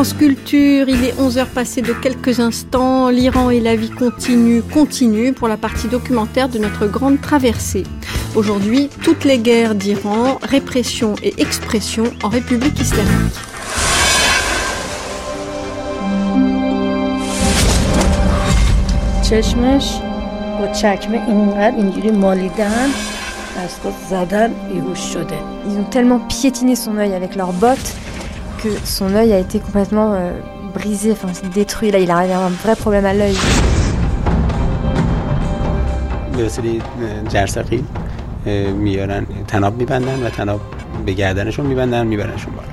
France Culture, il est 11h passé de quelques instants. L'Iran et la vie continue, continue pour la partie documentaire de notre grande traversée. Aujourd'hui, toutes les guerres d'Iran, répression et expression en République islamique. Ils ont tellement piétiné son œil avec leurs bottes que son œil a été complètement euh, brisé, enfin détruit. Là, il a un vrai problème à l'œil.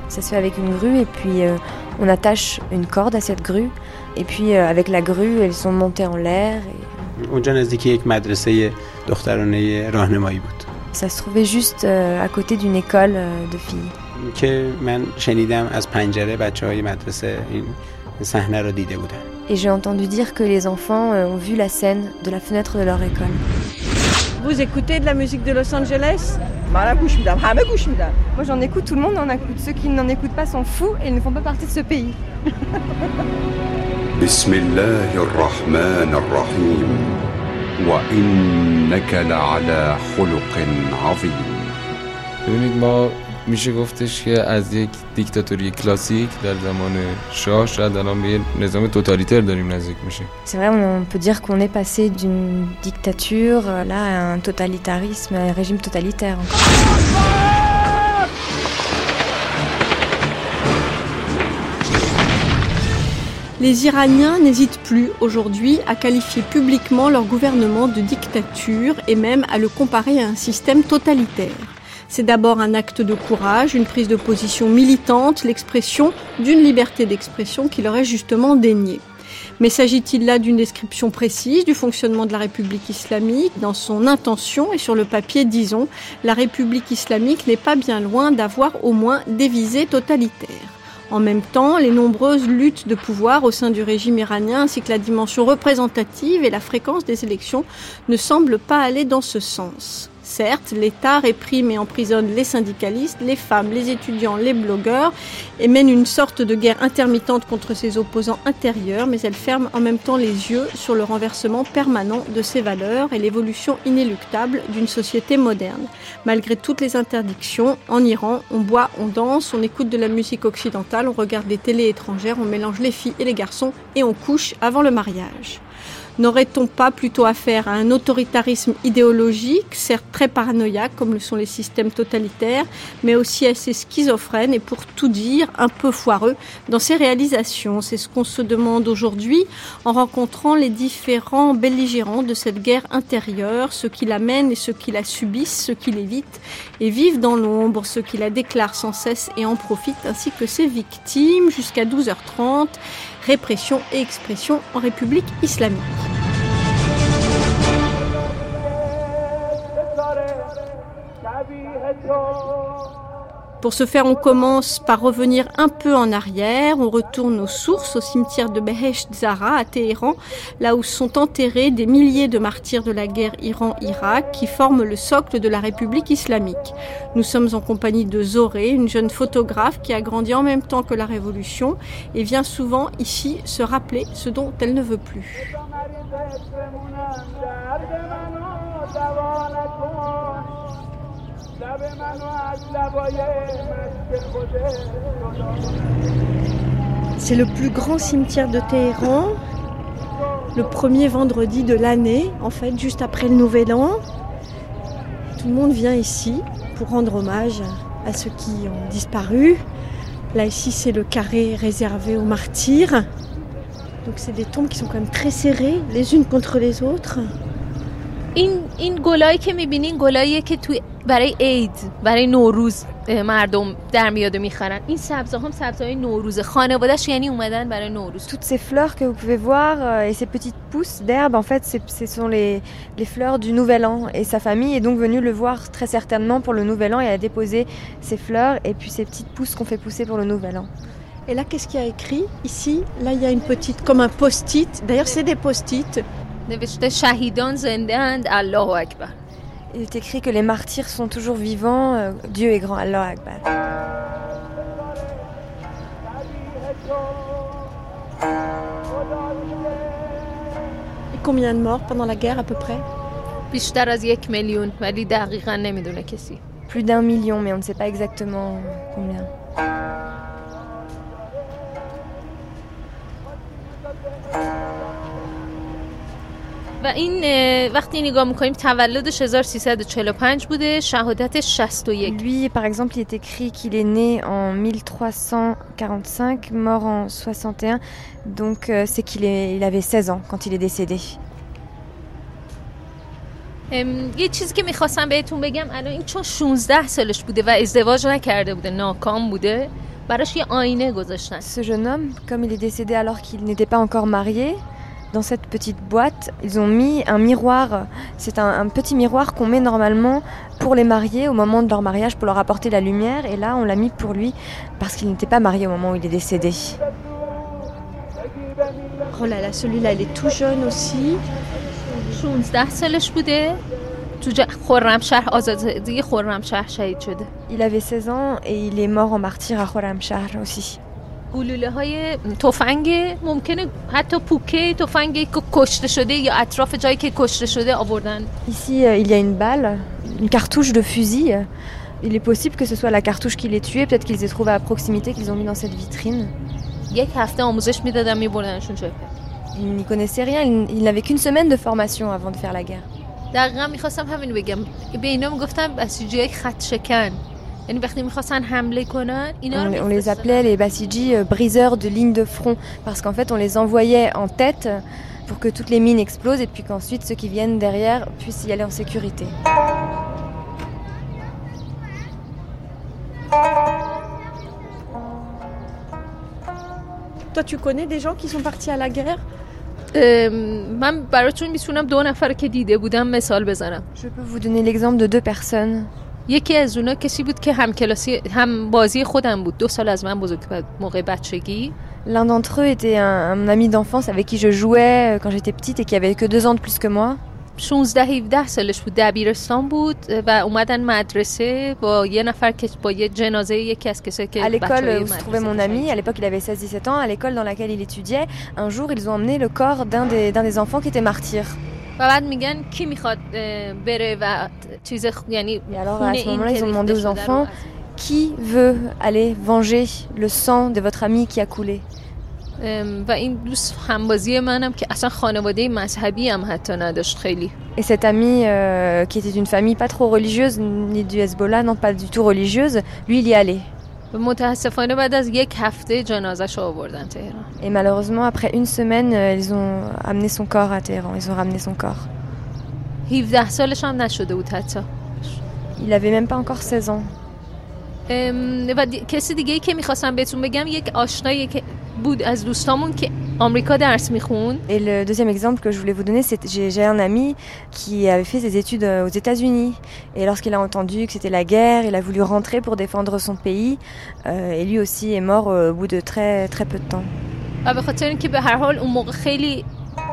Ça se fait avec une grue et puis euh, on attache une corde à cette grue et puis euh, avec la grue elles sont montées en l'air. Ça se trouvait juste à côté d'une école de filles. Et j'ai entendu dire que les enfants euh, ont vu la scène de la fenêtre de leur école. Vous écoutez de la musique de Los Angeles? Moi j'en écoute, tout le monde en écoute. Ceux qui n'en écoutent pas sont fous et ils ne font pas partie de ce pays. میشه گفتش که از یک دیکتاتوری کلاسیک در زمان شاه شاید الان به نظام توتالیتر داریم نزدیک میشه C'est vrai, on peut dire qu'on est passé d'une dictature là à un totalitarisme, à un régime totalitaire. Les Iraniens n'hésitent plus aujourd'hui à qualifier publiquement leur gouvernement de dictature et même à le comparer à un système totalitaire. C'est d'abord un acte de courage, une prise de position militante, l'expression d'une liberté d'expression qui leur est justement déniée. Mais s'agit-il là d'une description précise du fonctionnement de la République islamique Dans son intention et sur le papier, disons, la République islamique n'est pas bien loin d'avoir au moins des visées totalitaires. En même temps, les nombreuses luttes de pouvoir au sein du régime iranien ainsi que la dimension représentative et la fréquence des élections ne semblent pas aller dans ce sens. Certes, l'État réprime et emprisonne les syndicalistes, les femmes, les étudiants, les blogueurs et mène une sorte de guerre intermittente contre ses opposants intérieurs, mais elle ferme en même temps les yeux sur le renversement permanent de ses valeurs et l'évolution inéluctable d'une société moderne. Malgré toutes les interdictions, en Iran, on boit, on danse, on écoute de la musique occidentale, on regarde des télés étrangères, on mélange les filles et les garçons et on couche avant le mariage. N'aurait-on pas plutôt affaire à un autoritarisme idéologique, certes très paranoïaque comme le sont les systèmes totalitaires, mais aussi assez schizophrène et pour tout dire un peu foireux dans ses réalisations? C'est ce qu'on se demande aujourd'hui en rencontrant les différents belligérants de cette guerre intérieure, ceux qui la mènent et ceux qui la subissent, ceux qui l'évitent et vivent dans l'ombre, ceux qui la déclarent sans cesse et en profitent, ainsi que ses victimes. Jusqu'à 12h30 répression et expression en République islamique. Pour ce faire, on commence par revenir un peu en arrière. On retourne aux sources, au cimetière de Behesht Zara à Téhéran, là où sont enterrés des milliers de martyrs de la guerre Iran-Irak qui forment le socle de la République islamique. Nous sommes en compagnie de Zoré, une jeune photographe qui a grandi en même temps que la Révolution et vient souvent ici se rappeler ce dont elle ne veut plus. C'est le plus grand cimetière de Téhéran, le premier vendredi de l'année, en fait, juste après le Nouvel An. Tout le monde vient ici pour rendre hommage à ceux qui ont disparu. Là, ici, c'est le carré réservé aux martyrs. Donc, c'est des tombes qui sont quand même très serrées, les unes contre les autres. این این گلایی که میبینین گلاییه که توی برای عید برای نوروز مردم در میاد میخرن این سبزا هم سبزهای نوروز خانوادهش یعنی اومدن برای نوروز toutes ces fleurs que vous pouvez voir et ces petites pousses d'herbe en fait ce sont les, les fleurs du nouvel an et sa famille est donc venue le voir très certainement pour le nouvel an et a déposé ces fleurs et puis ces petites pousses qu'on fait pousser pour le nouvel an et là qu'est-ce qu'il y a écrit ici là il y a une petite comme un post-it d'ailleurs c'est des post-it Il est écrit que les martyrs sont toujours vivants, euh, Dieu est grand, Allah Akbar. Et combien de morts pendant la guerre à peu près? Plus d'un million, mais on ne sait pas exactement combien. و این اه، وقتی نگاه میکنیم تولدش 1345 بوده شهادتش 61 Lui, par exemple, il est écrit qu'il est né en 1345, mort en 61, donc euh, c'est qu'il est- il avait 16 ans quand il est décédé. ام، یه چیزی که میخواستم بهتون بگم الان این چون 16 سالش بوده و ازدواج نکرده بوده ناکام بوده براش یه آینه گذاشتن Ce jeune homme, comme il est décédé alors qu'il n'était pas encore marié, dans cette petite boîte, ils ont mis un miroir. C'est un, petit miroir qu'on met normalement pour les mariés au moment de leur mariage pour leur apporter la lumière. Et là, on l'a mis pour lui parce qu'il n'était pas marié au moment où il est décédé. Oh là là, celui-là, il est tout jeune aussi. Il avait 16 ans et il est mort en martyr à Khorramshahr aussi. گلوله های تفنگ ممکنه حتی پوکه تفنگی که کشته شده یا اطراف جایی که کشته شده آوردن Ici, euh, il y a une balle, une cartouche de fusil. Il est possible que ce soit la cartouche qui les tué, peut-être qu'ils aient trouvé à proximité, qu'ils ont mis dans cette vitrine. یک هفته آموزش میدادن میبردنشون جبهه Il n'y connaissait rien, il, il n'avait qu'une semaine de formation avant de faire la guerre. دقیقا میخواستم همین بگم به اینا میگفتم بسیجی های خط شکن On, les appelait les Basiji euh, briseurs de lignes de front parce qu'en fait on les envoyait en tête pour que toutes les mines explosent et puis qu'ensuite ceux qui viennent derrière puissent y aller en sécurité. Toi, tu connais des gens qui sont partis à la guerre? Je peux vous donner l'exemple de deux personnes. یکی از اونا کسی بود که هم کلاسی هم بازی خودم بود دو سال از من بزرگ بود موقع بچگی L'un d'entre eux était un, un ami d'enfance avec qui je jouais euh, quand j'étais petite et qui avait que deux ans de plus que moi. 16 17 سالش بود دبیرستان بود و اومدن مدرسه با یه نفر که با یه جنازه یکی از کسایی که À l'école بچه‌های où se trouvait مدرسه mon باشن. ami, à l'époque il avait 16-17 ans, à l'école dans laquelle il étudiait, un jour ils ont emmené le corps d'un des, d'un des enfants qui était martyr. و بعد میگن کی میخواد اه، بره و چیز خ- یعنی Et alors خون à ce این moment-là, که ils ont demandé ریخته aux شده رو enfants از- qui veut aller venger le sang de votre ami qui a coulé. ام، و این دوست همبازی منم که اصلا خانواده مذهبی هم حتی نداشت خیلی Et cette amie, euh, qui était une famille pas trop religieuse, ni du Hezbollah, non pas du tout religieuse, lui il y allait. و متاسفانه بعد از یک هفته جنازش آوردن تهران Et malheureusement, après une semaine, euh, ils ont amené son corps à Téhéran, ils ont ramené son corps. 17 سالش هم نشده بود حتی Il avait même pas encore 16 ans. ام، و کسی دیگه ای که می‌خواستم بهتون بگم یک آشنایی که بود از دوستامون که آمریکا درس میخوند Et le deuxième exemple que je voulais vous donner, c'est j'ai j'ai un ami qui avait fait ses études euh, aux États-Unis. Et lorsqu'il a entendu que c'était la guerre, il a voulu rentrer pour défendre son pays. euh, et lui aussi est mort euh, au bout de très très peu de temps. و به خاطر اینکه به هر حال اون موقع خیلی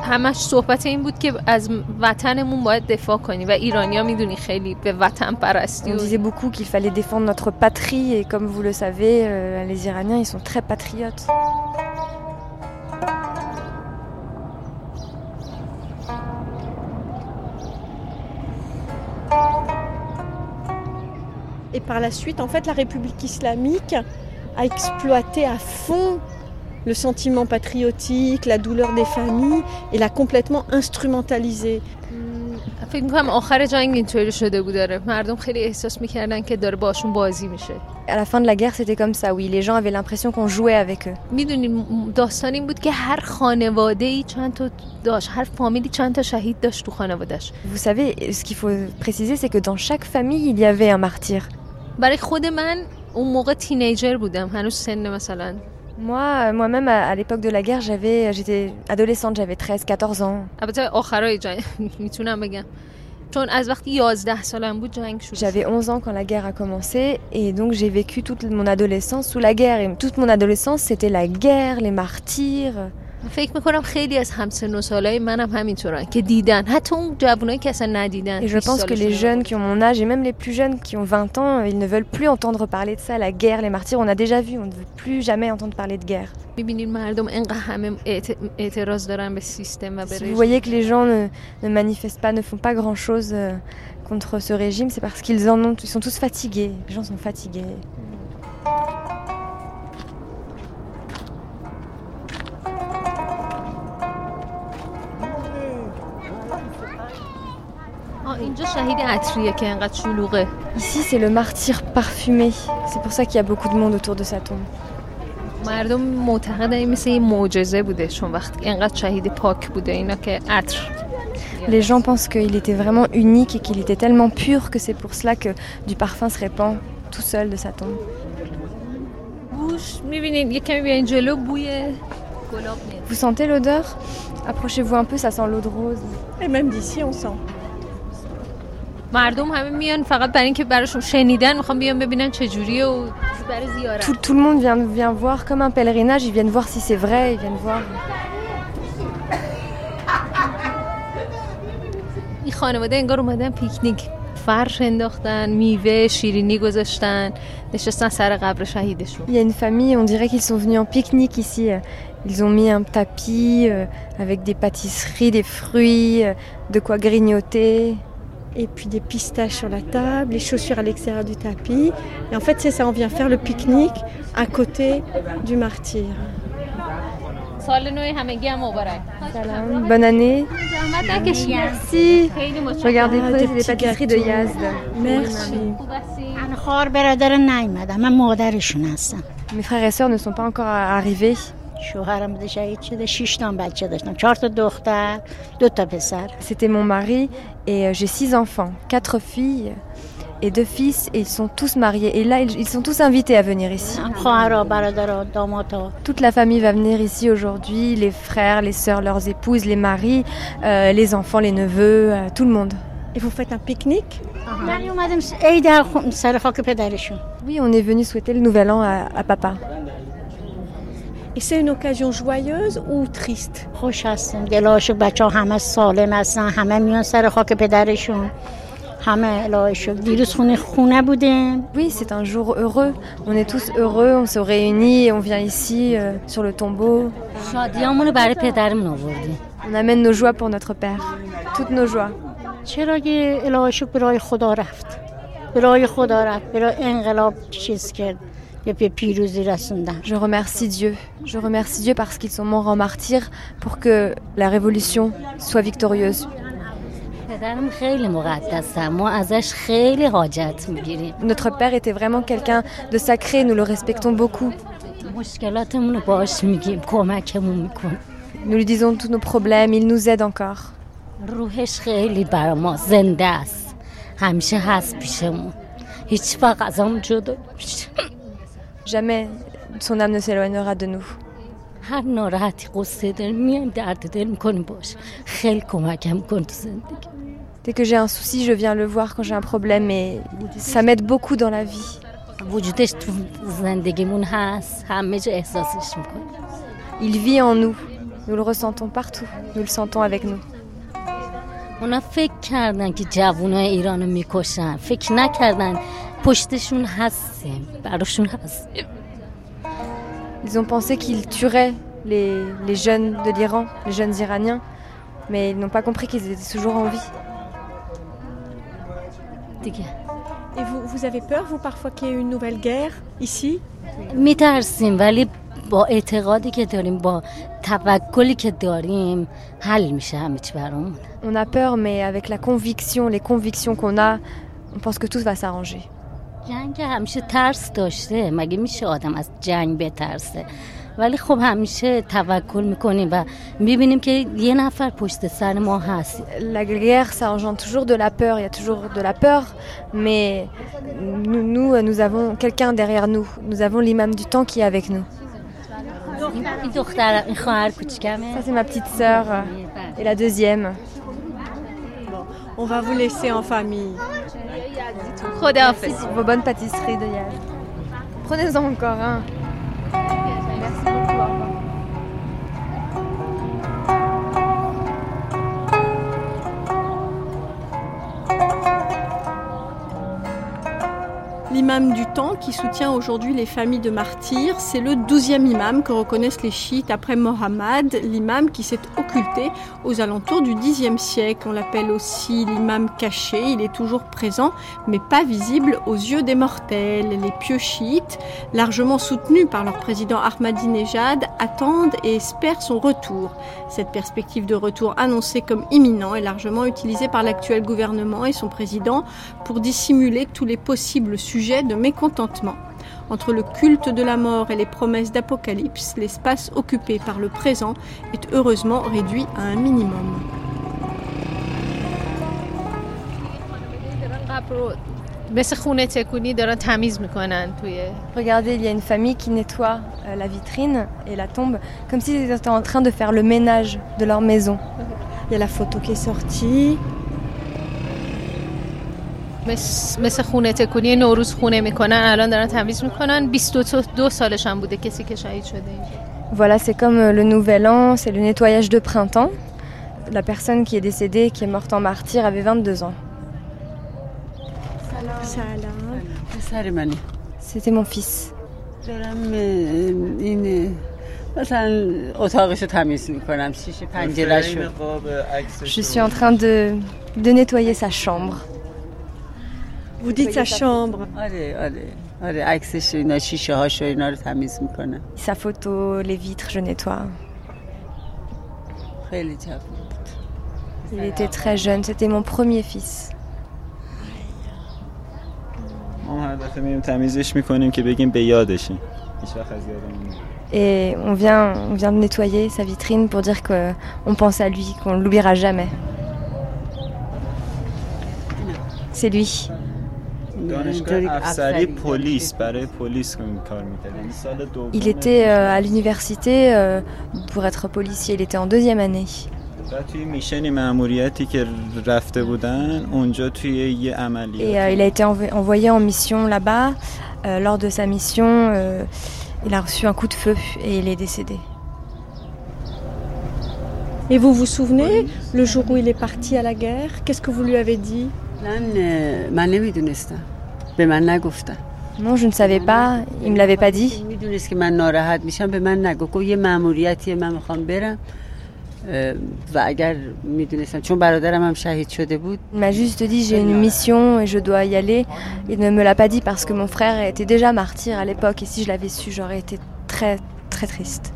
همش صحبت این بود که از وطنمون باید دفاع کنی و ایرانیا میدونی خیلی به وطن پرستی On و disait beaucoup qu'il fallait défendre notre patrie. Et comme vous le savez, euh, les Iraniens, ils sont très patriotes. Et par la suite, en fait, la République islamique a exploité à fond le sentiment patriotique, la douleur des familles, et l'a complètement instrumentalisé. فکر میکنم آخر جنگ اینطوری شده بود داره مردم خیلی احساس میکردن که داره باشون بازی میشه À la fin de la guerre, c'était comme ça. Oui, les gens avaient l'impression qu'on jouait avec eux. میدونی داستان این بود که هر خانواده ای چند تا داشت هر فامیلی چند تا شهید داشت تو خانوادهش Vous savez, ce qu'il faut préciser, c'est que dans chaque famille, il y avait un martyr. برای خود من اون موقع تینیجر بودم هنوز سن مثلا Moi, euh, moi-même, à, à l'époque de la guerre, j'avais, j'étais adolescente, j'avais 13-14 ans. البته آخرای جنگ میتونم بگم چون از وقتی 11 سالم بود جنگ شد J'avais 11 ans quand la guerre a commencé et donc j'ai vécu toute mon adolescence sous la guerre. Et toute mon adolescence, c'était la guerre, les martyrs. فکر میکنم خیلی از همسن و سالای منم همینطورن که دیدن حتی اون جوانایی که اصلا ندیدن Et je 20 pense que les سالشون jeunes qui ont mon âge et même les plus jeunes qui ont 20 ans, ils ne veulent plus entendre parler de ça, la guerre, les martyrs, on a déjà vu, on ne veut plus jamais entendre parler de guerre. میبینین مردم انقدر همه اعت- اعتراض دارن به سیستم و به Si vous رژیم. voyez que les gens ne, ne manifestent pas, ne font pas grand-chose euh, contre ce régime, c'est parce qu'ils en ont, ils sont tous fatigués. Les gens sont fatigués. Ici, c'est le martyr parfumé. C'est pour ça qu'il y a beaucoup de monde autour de sa tombe. مردم معتقدن این مثل یه معجزه بوده چون وقتی انقدر شهید پاک بوده اینا که عطر Les gens pensent qu'il était vraiment unique et qu'il était tellement pur que c'est pour cela que du parfum se répand tout seul de sa tombe. بوش میبینین یه کمی بیاین جلو بوی گلاب میاد Vous sentez l'odeur Approchez-vous un peu, ça sent l'eau de rose. Et même d'ici, on sent. مردم همه میان فقط برای اینکه براشون شنیدن میخوام بیان ببینن چجوریه و برای زیارت Tout, tout le monde vient, vient voir comme un pèlerinage, ils viennent voir si c'est vrai, ils viennent voir. این خانواده انگار اومدن پیکنیک فرش انداختن میوه شیرینی گذاشتن نشستن سر قبر شهیدشون Il y a une famille, on dirait qu'ils sont venus en pique-nique ici. Ils ont mis un tapis euh, avec des pâtisseries, des fruits, euh, de quoi grignoter. et puis des pistaches sur la table, les chaussures à l'extérieur du tapis. Et en fait, c'est ça, on vient faire le pique-nique à côté du martyr. Bonne année. Merci. Regardez ah, les pâtisseries de Yazd. Merci. Mes frères et sœurs ne sont pas encore arrivés. شوهرم بوده شهید شده شش تا بچه داشتم چهار تا دختر دو تا پسر C'était mon mari et euh, j'ai six enfants, quatre filles et deux fils et ils sont tous mariés. Et là, ils, ils sont tous invités à venir ici. هم خواهرها برادرها دامادها Toute la famille va venir ici aujourd'hui, les frères, les sœurs, leurs épouses, les maris, euh, les enfants, les neveux, euh, tout le monde. Et vous faites un pique-nique من اومدم ای در خون- سر خاک پدرشون Oui, on est venu souhaiter le nouvel an à, à papa. Et c'est une occasion joyeuse ou triste خوش هستیم دلاشو بچه ها همه سالم هستن همه میان سر خاک پدرشون همه الهی شکر دیروز خونه خونه بودیم Oui, c'est un jour heureux. On est tous heureux, on se réunit et on vient ici euh, sur le tombeau. شادیامونو برای پدرمون آوردیم On amène nos joies pour notre père, toutes nos joies. Je remercie Dieu. Je remercie Dieu parce qu'ils sont morts en martyrs pour que la révolution soit victorieuse. Notre père était vraiment quelqu'un de sacré, nous le respectons beaucoup. Nous lui disons tous nos problèmes, il nous aide encore. Jamais son âme ne s'éloignera de nous. Dès que j'ai un souci, je viens le voir quand j'ai un problème et ça m'aide beaucoup dans la vie. Il vit en nous. Nous le ressentons partout. Nous le sentons avec nous. On a fait که جوانای ایران رو میکشن فکر نکردن پشتشون هستیم براشون هستیم Ils ont pensé qu'ils tueraient les, les jeunes de l'Iran, les jeunes Iraniens, mais ils n'ont pas compris qu'ils étaient toujours en vie. دیگه Et vous, vous avez peur, vous, parfois qu'il y ait une nouvelle guerre ici میترسیم ولی با اعتقادی که داریم با توکلی که داریم حل میشه همه چی برامون On a peur, mais avec la conviction, les convictions qu'on a, on pense que tout va s'arranger. جنگ همیشه ترس داشته مگه میشه آدم از جنگ بترسه ولی خب همیشه توکل میکنیم و میبینیم که یه نفر پشت سر ما هست La guerre, ça engendre toujours de la peur, il y a toujours de la peur, mais nous, nous, nous avons quelqu'un derrière nous. Nous avons l'imam du temps qui est avec nous. این دختر این خواهر کوچیکمه Ça, c'est ma petite sœur euh, et la deuxième. On va vous laisser en famille. Merci pour vos bonnes pâtisseries de Yale. Prenez-en encore. Hein. L'imam du temps qui soutient aujourd'hui les familles de martyrs. C'est le douzième imam que reconnaissent les chiites après Mohammed, l'imam qui s'est occulté aux alentours du Xe siècle. On l'appelle aussi l'imam caché. Il est toujours présent, mais pas visible aux yeux des mortels. Les pieux chiites, largement soutenus par leur président Ahmadinejad, attendent et espèrent son retour. Cette perspective de retour annoncée comme imminent est largement utilisée par l'actuel gouvernement et son président pour dissimuler tous les possibles sujets de mécontentement. Entre le culte de la mort et les promesses d'apocalypse, l'espace occupé par le présent est heureusement réduit à un minimum. Regardez, il y a une famille qui nettoie euh, la vitrine et la tombe comme s'ils étaient en train de faire le ménage de leur maison. Il y a la photo qui est sortie. مثل خونه تکونی نوروز خونه میکنن الان دارن تمیز میکنن 22 سالش هم بوده کسی که شهید شده اینجا Voilà, c'est comme euh, le nouvel an, c'est le nettoyage de printemps. La personne qui est décédée, qui est morte en martyr, avait 22 ans. Salam. پسر منی C'était mon fils. دارم اه، این اه، مثلا اتاقش رو تمیز میکنم شیشه پنجرهش رو Je suis en train de, de nettoyer sa chambre. Vous dites sa chambre. آره آره آره عکسش و اینا شیشه هاش و اینا رو تمیز میکنم Sa photo, les vitres, je nettoie. خیلی جوون بود Il était très jeune, c'était mon premier fils. ما هر دفعه میریم تمیزش میکنیم که بگیم به یادشیم هیچ وقت از یادمون نمیره. Et on vient, on vient de nettoyer sa vitrine pour dire qu'on pense à lui, qu'on ne l'oubliera jamais. C'est lui. دانشگاه اینطوری افسری افسری پلیس برای پلیس کار میکرد یعنی سال دوم Il était euh, à l'université euh, pour être policier, il était en deuxième année. بعد توی میشنی مأموریتی که رفته بودن اونجا توی یه Et عملیات euh, il a été env- envoyé en mission là-bas. Euh, lors de sa mission, euh, il a reçu un coup de feu et il est décédé. Et vous vous souvenez, le jour où il est parti à la guerre, qu'est-ce que vous lui avez dit من اه، من نمیدونستم به من نگفتن non, je ne savais pas, il ne me l'avait pas dit. Il m'a juste dit j'ai une mission et je dois y aller. Il ne me l'a pas dit parce que mon frère était déjà martyr à l'époque et si je l'avais su, j'aurais été très très triste.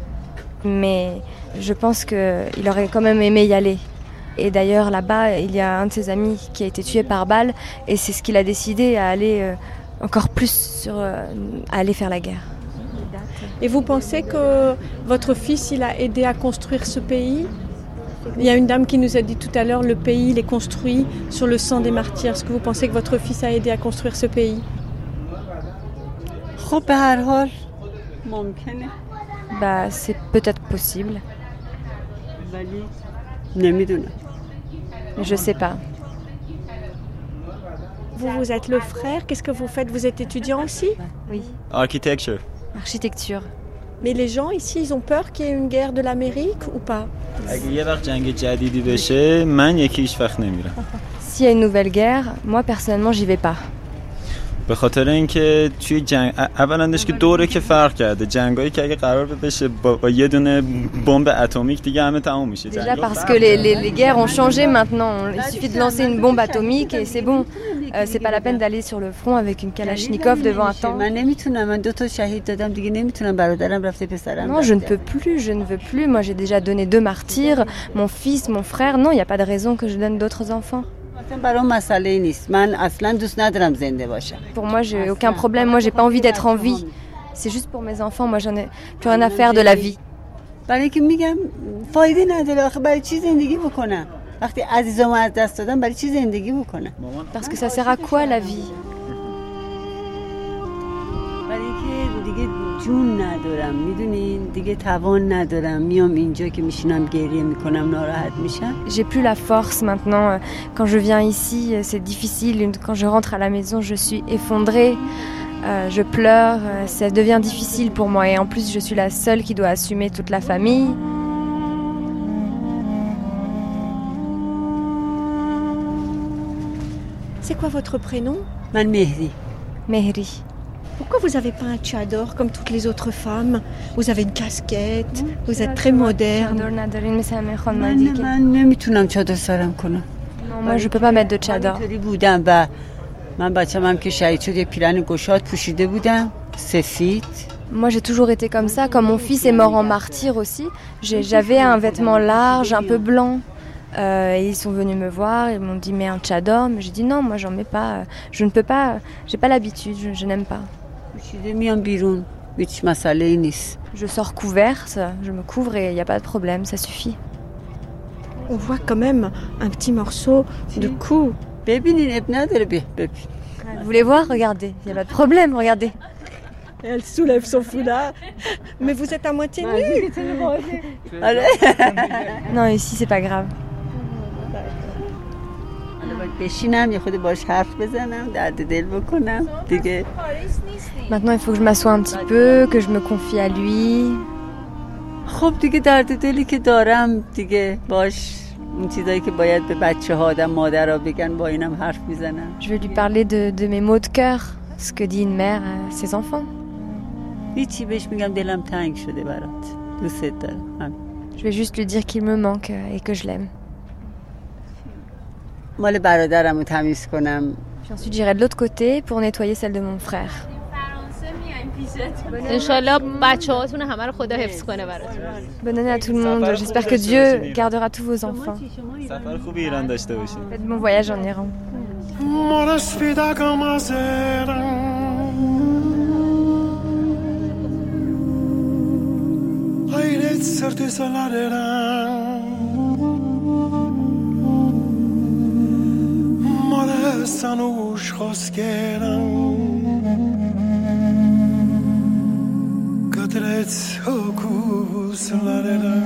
Mais je pense qu'il aurait quand même aimé y aller. Et d'ailleurs, là-bas, il y a un de ses amis qui a été tué par balle, et c'est ce qu'il a décidé à aller euh, encore plus sur, euh, à aller faire la guerre. Et vous pensez que votre fils, il a aidé à construire ce pays? Il y a une dame qui nous a dit tout à l'heure, le pays, il est construit sur le sang des martyrs. Est-ce que vous pensez que votre fils a aidé à construire ce pays? bah, c'est peut-être possible je ne sais pas. Vous, vous êtes le frère, qu'est-ce que vous faites? Vous êtes étudiant aussi? Oui. Architecture. Architecture. Mais les gens ici, ils ont peur qu'il y ait une guerre de l'Amérique ou pas? S'il y a une nouvelle guerre, moi personnellement, j'y vais pas. به خاطر اینکه توی جنگ ا- اولندش که دوره که فرق کرده جنگایی که اگه قرار بشه با, با یه دونه بمب اتمیک دیگه همه تموم میشه Déjà جنگا parce فرق que les, les- les guerres ont changé maintenant. Il suffit de lancer une bombe atomique et c'est bon. Euh, c'est pas la peine d'aller sur le front avec une kalachnikov devant un tank. من نمیتونم من دو تا شهید دادم دیگه نمیتونم برادرم رفته پسرم Non, je ne رفته. peux plus, je ne veux plus. Moi, j'ai déjà donné deux martyrs, mon fils, mon frère. Non, il n'y a pas de raison que je donne d'autres enfants. Pour moi, j'ai aucun problème. Moi, j'ai pas envie d'être en vie. C'est juste pour mes enfants. Moi, j'en ai plus rien à faire de la vie. Parce que ça sert à quoi la vie? جون ندارم میدونین دیگه توان ندارم میام اینجا که میشینم گریه میکنم ناراحت میشم J'ai plus la force maintenant. Euh, Quand je viens ici, euh, c'est difficile. Une- Quand je rentre à la maison, je suis effondrée. Euh, je pleure. Euh, Ça devient difficile pour moi. Et en plus, je suis la seule qui doit assumer toute la famille. C'est quoi votre prénom من مهدی Mehri. Pourquoi vous n'avez pas un tchador comme toutes les autres femmes? Vous avez une casquette, vous êtes très moderne. Non, moi je peux pas mettre de tchador. Moi j'ai toujours été comme ça, comme mon fils est mort en martyr aussi, j'avais un vêtement large, un peu blanc. Euh, et ils sont venus me voir, ils m'ont dit mais un tchador, mais j'ai dit non, moi j'en mets pas, je ne peux pas, j'ai pas l'habitude, je n'aime pas. Je sors couverte, je me couvre et il n'y a pas de problème, ça suffit. On voit quand même un petit morceau de cou. Vous voulez voir? Regardez, il n'y a pas de problème, regardez. Elle soulève son foulard. Mais vous êtes à moitié nue. Non, ici, c'est pas grave. حالا باید بشینم یه خود باش حرف بزنم درد دل بکنم دیگه Maintenant il faut que je m'assoie un petit peu, que je me confie à lui. خب دیگه درد دلی که دارم دیگه باش اون چیزایی که باید به بچه ها آدم مادر بگن با اینم حرف میزنم Je vais lui parler de, de mes maux de cœur, ce que dit une mère à ses enfants. هیچی بهش میگم دلم تنگ شده برات دوست دارم همین. Je vais juste lui dire qu'il me manque et que je l'aime. مال برادرم رو تمیز کنم Puis ensuite j'irai de l'autre côté pour nettoyer celle de mon frère. انشالله بچه هاتون همه رو خدا حفظ کنه براتون Bonne année à tout le monde. J'espère que Dieu gardera tous vos enfants. سفر خوبی ایران داشته باشید Faites bon voyage en Iran. Mora sfida come sera Hayret sırtı salarera Mora sanuş khoskeran Kadret okuslarera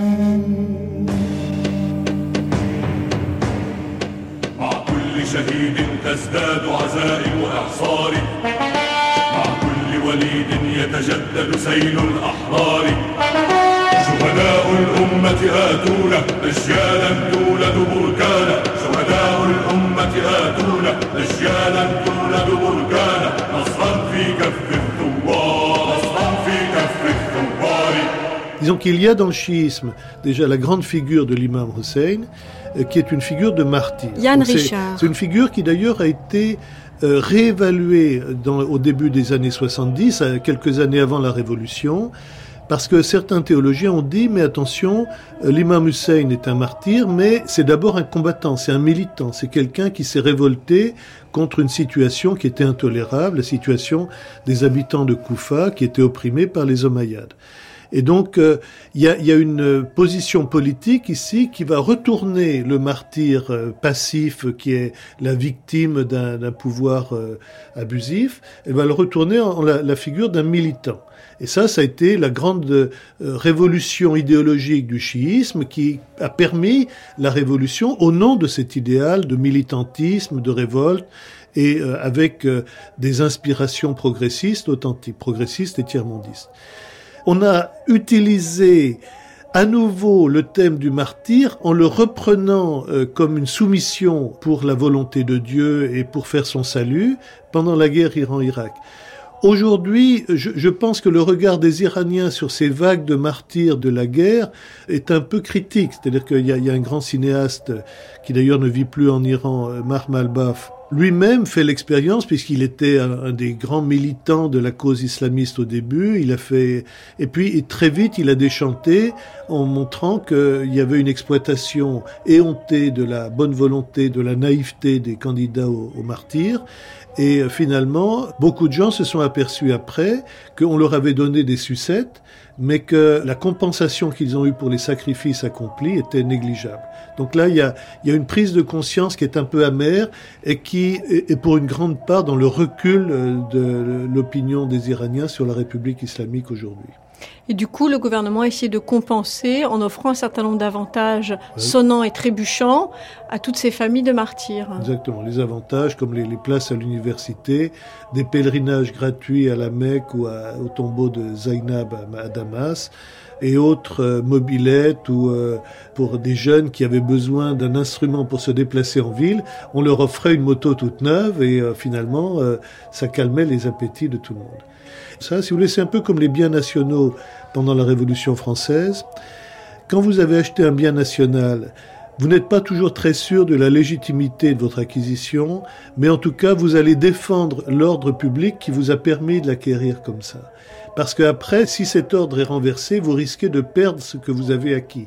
مع كل شهيد تزداد عزائم إعصاري مع كل وليد يتجدد سيل الأحرار. شهداء الأمة آتونا أجيالا تولد بركانا. شهداء الأمة آتونا أجيالا تولد بركانا. نصرا في كف الثوار Disons qu'il y a dans le chiisme déjà la grande figure de l'imam Hussein, euh, qui est une figure de martyr. Yann Richard. C'est une figure qui d'ailleurs a été euh, réévaluée dans- au début des années 70, euh, quelques années avant la Révolution, parce que certains théologiens ont dit, mais attention, l'imam Hussein est un martyr, mais c'est d'abord un combattant, c'est un militant, c'est quelqu'un qui s'est révolté contre une situation qui était intolérable, la situation des habitants de Koufa qui étaient opprimés par les Omeyyades. Et donc, euh, il y, a, y a une euh, position politique ici qui va retourner le martyr euh, passif qui est la victime d'un pouvoir euh, abusif, elle va le retourner en la, la figure d'un militant. Et ça, ça a été la grande euh, révolution idéologique du chiisme qui a permis la révolution au nom de cet idéal de militantisme, de révolte, et euh, avec euh, des inspirations progressistes, authentiques, progressistes et tiers-mondistes. On a utilisé à nouveau le thème du martyr en le reprenant euh, comme une soumission pour la volonté de Dieu et pour faire son salut pendant la guerre Iran-Irak. Aujourd'hui, je, pense que le regard des Iraniens sur ces vagues de martyrs de la guerre est un peu critique. C'est-à-dire qu'il y, a- un grand cinéaste qui d'ailleurs ne vit plus en Iran, euh, Mar Malbaf, lui-même fait l'expérience puisqu'il était un, des grands militants de la cause islamiste au début. Il a fait et puis très vite il a déchanté en montrant qu'il y avait une exploitation éhontée de la bonne volonté, de la naïveté des candidats au, au martyr. Et euh, finalement, beaucoup de gens se sont aperçus après qu'on leur avait donné des sucettes, mais que la compensation qu'ils ont eue pour les sacrifices accomplis était négligeable. Donc là, il y a, il y a une prise de conscience qui est un peu amère et qui est pour une grande part dans le recul euh, de l'opinion des Iraniens sur la République islamique aujourd'hui. Et du coup, le gouvernement a essayé de compenser en offrant un certain nombre d'avantages sonnants et trébuchants à toutes ces familles de martyrs. Exactement, les avantages comme les, les places à l'université, des pèlerinages gratuits à la Mecque ou à- au tombeau de Zainab à, à Damas, et autres euh, mobilettes ou euh, pour des jeunes qui avaient besoin d'un instrument pour se déplacer en ville, on leur offrait une moto toute neuve et euh, finalement ça calmait les appétits de tout le monde. Ça, si vous voulez, c'est un peu comme les biens nationaux pendant la Révolution française. Quand vous avez acheté un bien national, vous n'êtes pas toujours très sûr de la légitimité de votre acquisition, mais en tout cas, vous allez défendre l'ordre public qui vous a permis de l'acquérir comme ça. Parce qu'après, si cet ordre est renversé, vous risquez de perdre ce que vous avez acquis.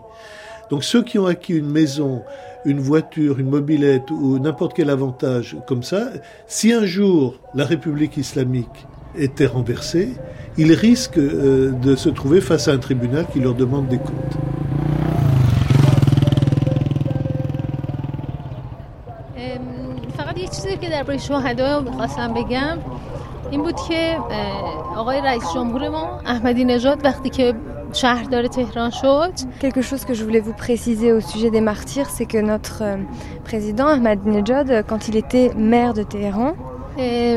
Donc ceux qui ont acquis une maison, une voiture, une mobilette ou n'importe quel avantage comme ça, si un jour la République islamique était renversée, ils risquent euh, de se trouver face à un tribunal qui leur demande des comptes. فقط یه چیزی که درباره شهدا میخواستم بگم این بود که آقای رئیس جمهور ما احمدی نژاد وقتی که شهردار تهران شد Quelque chose que je voulais vous préciser au sujet des martyrs, c'est que notre euh, président Ahmadinejad, quand il était maire de Téhéran,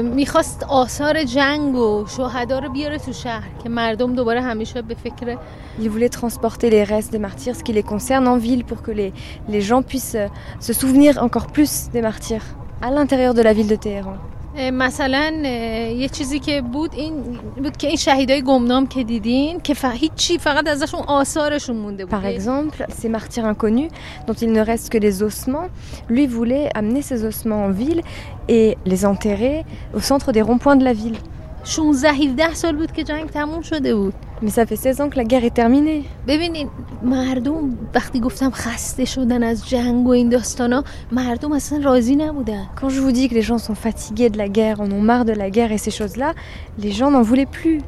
میخواست آثار جنگ و شهدا رو بیاره تو شهر که مردم دوباره همیشه به فکر Il voulait transporter les restes des martyrs, ce qui les concerne, en ville pour que les, les gens puissent euh, se souvenir encore plus des martyrs à l'intérieur de la ville de Téhéran. مثلا یه چیزی که بود این بود که این شهیدای گمنام که دیدین که هیچی فقط ازشون آثارشون مونده بود Par exemple, ces martyrs inconnus dont il ne reste que les ossements, lui voulait amener ces ossements en ville et les enterrer au centre des ronds-points de la ville. 16 17 سال بود که جنگ تموم شده بود Mais ça fait 16 ans que la guerre est terminée. ببینید مردم وقتی گفتم خسته شدن از جنگ و این داستانا مردم اصلا راضی نبودن Quand je vous dis que les gens sont fatigués de la guerre, en ont marre de la guerre et ces choses-là, les gens n'en voulaient plus.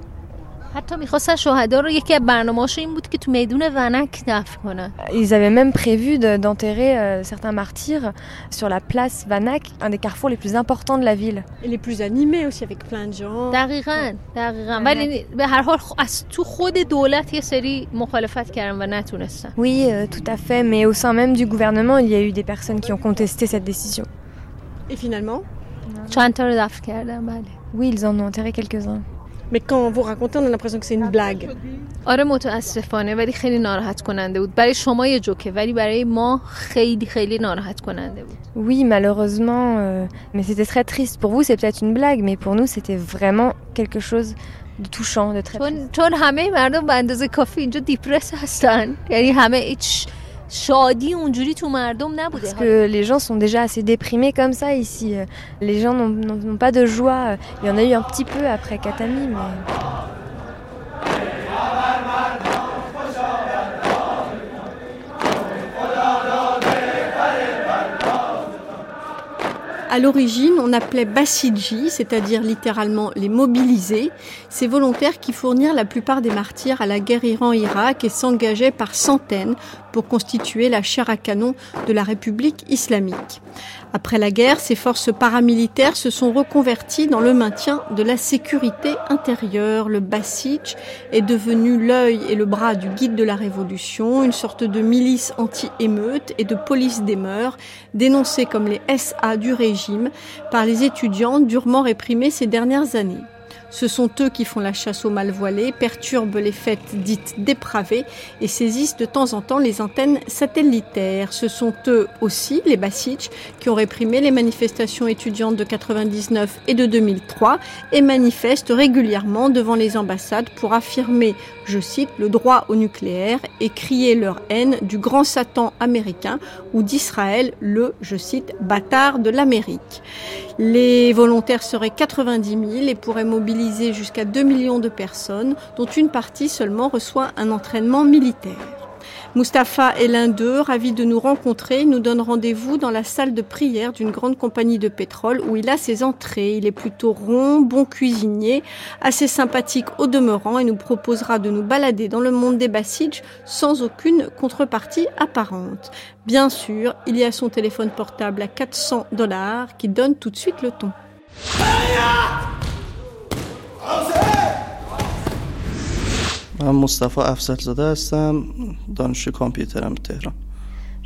Ils avaient même prévu d'enterrer euh, certains martyrs euh, sur la place Vanak, un des carrefours les plus importants de la ville. Et les plus animés aussi, avec plein de gens. Oui, euh, tout à fait, mais au sein même du gouvernement, il y a eu des personnes qui ont contesté cette décision. Et finalement Oui, ils en ont enterré quelques-uns. Mais quand vous racontez, on a l'impression que c'est une blague. آره متاسفانه ولی خیلی ناراحت کننده بود برای شما یه جوکه ولی برای ما خیلی خیلی ناراحت کننده بود Oui, malheureusement, euh, mais c'était très triste. Pour vous, c'est peut-être une blague, mais pour nous, c'était vraiment quelque chose de touchant, de très چون triste. چون همه مردم به اندازه کافی اینجا دیپرس هستن یعنی همه هیچ parce que les gens sont déjà assez déprimés comme ça ici. Les gens n'ont pas de joie. Il y en a eu un petit peu après Katami, mais... À l'origine, on appelait Bassidji, c'est-à-dire littéralement les mobilisés, ces volontaires qui fournirent la plupart des martyrs à la guerre Iran-Irak et s'engageaient par centaines pour constituer la chair à canon de la République islamique. Après la guerre, ces forces paramilitaires se sont reconverties dans le maintien de la sécurité intérieure. Le Basij est devenu l'œil et le bras du guide de la révolution, une sorte de milice anti-émeute et de police des mœurs, dénoncée comme les SA du régime par les étudiants durement réprimés ces dernières années. Ce sont eux qui font la chasse aux mal voilés, perturbent les fêtes dites dépravées et saisissent de temps en temps les antennes satellitaires. Ce sont eux aussi, les Basij, qui ont réprimé les manifestations étudiantes de 99 et de 2003 et manifestent régulièrement devant les ambassades pour affirmer, je cite, le droit au nucléaire et crier leur haine du grand Satan américain ou d'Israël, le, je cite, bâtard de l'Amérique. Les volontaires seraient 90 000 et pourraient mobiliser jusqu'à 2 millions de personnes, dont une partie seulement reçoit un entraînement militaire. Mustapha est l'un d'eux, ravi de nous rencontrer, nous donne rendez-vous dans la salle de prière d'une grande compagnie de pétrole où il a ses entrées. Il est plutôt rond, bon cuisinier, assez sympathique au demeurant et nous proposera de nous balader dans le monde des Basij sans aucune contrepartie apparente. Bien sûr, il y a son téléphone portable à 400 dollars qui donne tout de suite le ton. من مصطفی افضل زاده هستم دانشجو کامپیوترم تهران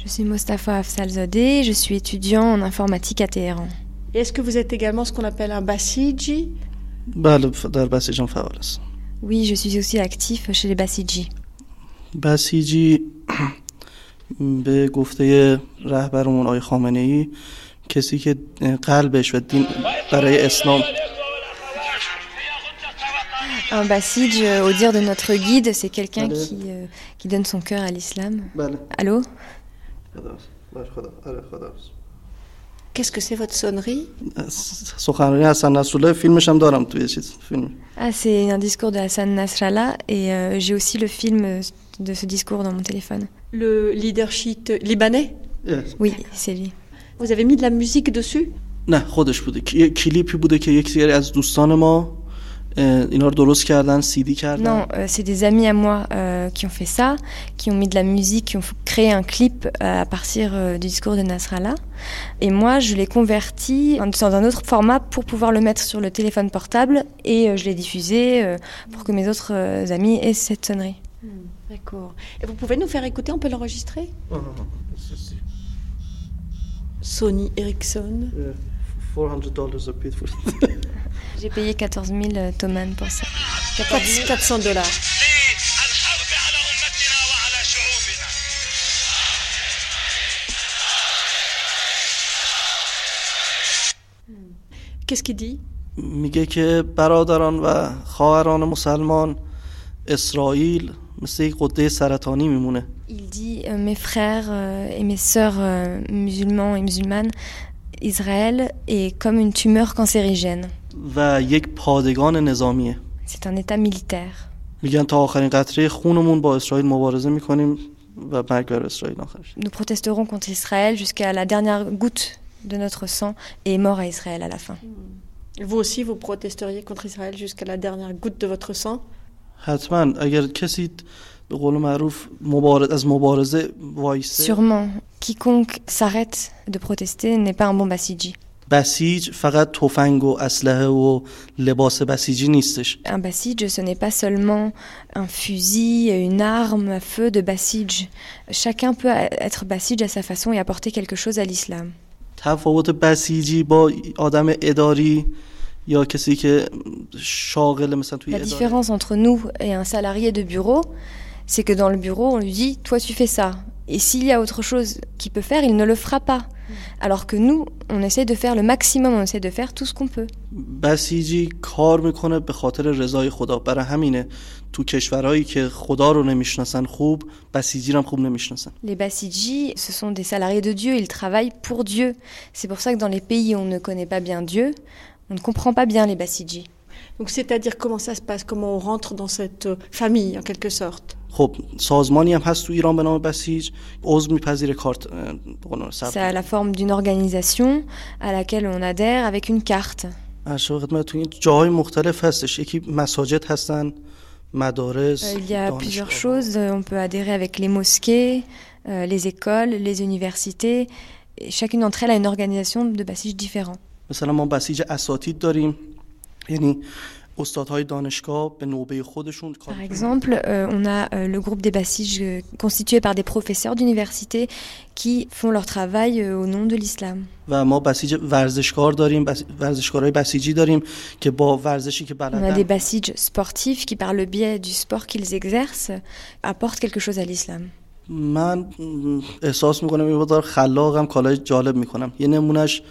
Je suis Mostafa Afsalzadeh, je suis étudiant en informatique à Téhéran. Et Est-ce que vous êtes également ce qu'on appelle un Basiji بله ف- در بسیجان فعال هستم Oui, je suis aussi actif chez les Basiji. بسیجی به گفته رهبرمون آقای خامنه ای کسی که قلبش و دین برای اسلام Un basij, euh, au dire de notre guide, c'est quelqu'un qui, euh, qui donne son cœur à l'islam. Allô Qu'est-ce que c'est votre sonnerie سخنرانی حسن نصرالله فیلمش هم دارم توی چیز فیلم Ah, c'est un discours de Hassan Nasrallah et euh, j'ai aussi le film euh, de ce discours dans mon téléphone. Le leadership libanais Oui, c'est lui. Vous avez mis de la musique dessus نه خودش بوده کی- یه کلیپی بوده که یک سری از دوستان ما اه، اینا رو درست کردن سیدی کردن Non, euh, c'est des amis à moi euh, qui ont fait ça, qui ont mis de la musique, qui ont f- créé un clip euh, à partir euh, du discours de Nasrallah. Et moi, je l'ai converti en- dans un autre format pour pouvoir le mettre sur le téléphone portable et euh, je l'ai diffusé euh, pour que mes autres euh, amis aient cette sonnerie. D'accord. Et vous pouvez nous faire écouter On peut l'enregistrer Sony Ericsson. 400 dollars a bit for J'ai payé 14 000 euh, toman pour ça. 400 dollars. Qu'est-ce qu'il dit میگه که برادران و خواهران مسلمان اسرائیل مثل یک قده سرطانی میمونه Il dit euh, mes frères euh, et mes sœurs euh, musulmans et musulmanes, Israël est comme une tumeur cancérigène. و یک پادگان نظامیه C'est un état militaire. میگن تا آخرین قطره خونمون با اسرائیل مبارزه میکنیم و مرگ بر اسرائیل آخرش Nous protesterons contre Israël jusqu'à la dernière goutte de notre sang et mort à Israël à la fin. Vous aussi, vous protesteriez contre Israël jusqu'à la dernière goutte de votre sang حتما اگر کسی به قول معروف مبارز از مبارزه وایسته Sûrement, quiconque s'arrête de protester n'est pas un bon basiji. بسیج فقط تفنگ و اسلحه و لباس بسیجی نیستش Un basij, ce n'est pas seulement un fusil, une arme à feu de basij. Chacun peut être basij à sa façon et apporter quelque chose à l'islam. تفاوت بسیجی با آدم اداری یا کسی که شاغل مثلا توی La اداره différence entre nous et un salarié de bureau, c'est que dans le bureau, on lui dit Toi, tu fais ça. Et s'il y a autre chose qu'il peut faire, il ne le fera pas. Alors que nous, on essaie de faire le maximum, on essaie de faire tout ce qu'on peut. بسیجی کار میکنه به خاطر رضای خدا برای همینه تو کشورهایی که خدا رو نمیشناسن خوب بسیجی رو هم خوب نمیشناسن Les Basiji, ce sont des salariés de Dieu, ils travaillent pour Dieu. C'est pour ça que dans les pays où on ne connaît pas bien Dieu, on ne comprend pas bien les Basiji. Donc, c'est-à-dire comment ça se passe Comment on rentre dans cette euh, famille, en quelque sorte خب سازمانی هم هست تو ایران به نام بسیج عضو میپذیره کارت اه، به قول معروف ثبت. Ça a la forme d'une organisation à laquelle on adhère avec une carte. عرض شود خدمتتون این جاهای مختلف هستش یکی مساجد هستن مدارس Euh, il y a دانشگاه. plusieurs choses. Euh, On peut adhérer avec les mosquées, euh, les écoles, les universités. Et chacune d'entre elles a une organisation de Basij différent. مثلا ما بسیج اساتید داریم یعنی استادهای دانشگاه به نوبه خودشون کار Par exemple, euh, on a euh, le groupe des Basij euh, constitué par des professeurs d'université qui font leur travail euh, au nom de l'islam. و ما بسیج ورزشکار داریم بس... ورزشکارهای بسیجی داریم که با ورزشی که On a des بلدن Basij sportifs qui, par le biais du sport qu'ils exercent, apportent quelque chose à l'islam. من م، احساس میکنم این مقدار خلاقم کالای جالب میکنم یه نمونهش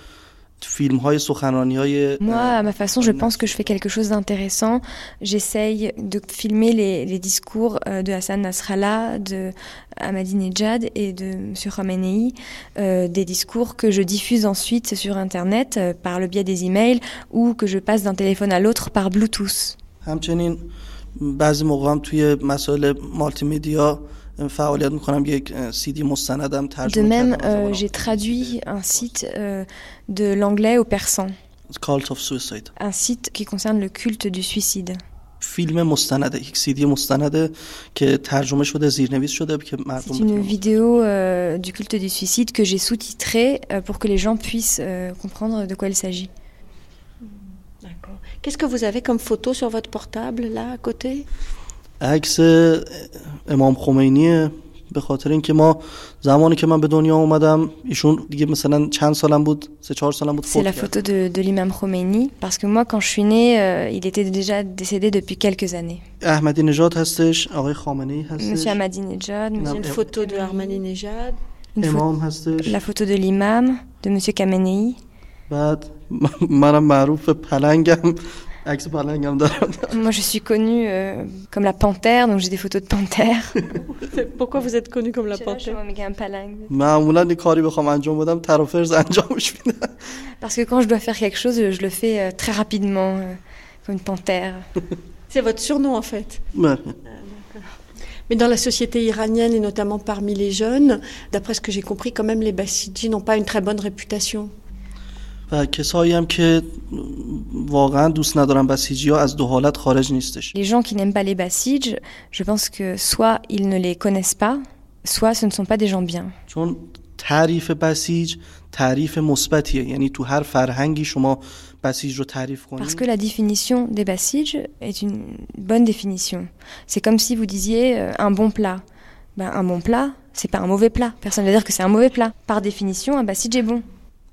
moi, à ma façon, je pense que je fais quelque chose d'intéressant. J'essaye de filmer les, discours euh, de Hassan Nasrallah, de Ahmadinejad et de M. Khamenei, euh, des discours que je diffuse ensuite sur Internet euh, par le biais des emails ou que je passe d'un téléphone à l'autre par Bluetooth. De même, euh, j'ai traduit un site euh, de l'anglais au persan. Un site qui concerne le culte du suicide. C'est une vidéo euh, du culte du suicide que j'ai sous-titrée pour que les gens puissent comprendre de quoi il s'agit. D'accord. Qu'est-ce que vous avez comme photo sur votre portable là à côté? عکس امام خمینی به خاطر اینکه ما زمانی که من به دنیا اومدم ایشون دیگه مثلا چند سالم بود سه چهار سالم بود C'est la photo de, de l'imam Khomeini parce que moi quand je suis née euh, il était déjà décédé depuis quelques années. احمدی نژاد هستش آقای خامنه ای هستش Monsieur Ahmadinejad, Non, Une photo de Ahmadinejad. une امام هستش la photo de l'imam de Monsieur Khamenei. بعد منم معروف پلنگم Moi, je suis connue euh, comme la panthère, donc j'ai des photos de panthère. Pourquoi vous êtes connue comme la panthère Parce que quand je dois faire quelque chose, je le fais euh, très rapidement, euh, comme une panthère. C'est votre surnom en fait. Ah, Mais dans la société iranienne et notamment parmi les jeunes, d'après ce que j'ai compris, quand même les Bassidji n'ont pas une très bonne réputation. و کسایی هم که واقعا دوست ندارن بسیجی ها از دو حالت خارج نیستش Les gens qui n'aiment pas les Bassidj, je pense que soit ils ne les connaissent pas, soit ce ne sont pas des gens bien. چون تعریف بسیج تعریف مثبتیه یعنی تو هر فرهنگی شما بسیج رو تعریف کنید Parce que la définition des Bassidj est une bonne définition. C'est comme si vous disiez euh, un bon plat. Ben, un bon plat, c'est pas un mauvais plat. Personne ne va dire que c'est un mauvais plat. Par définition, un Bassidj est bon.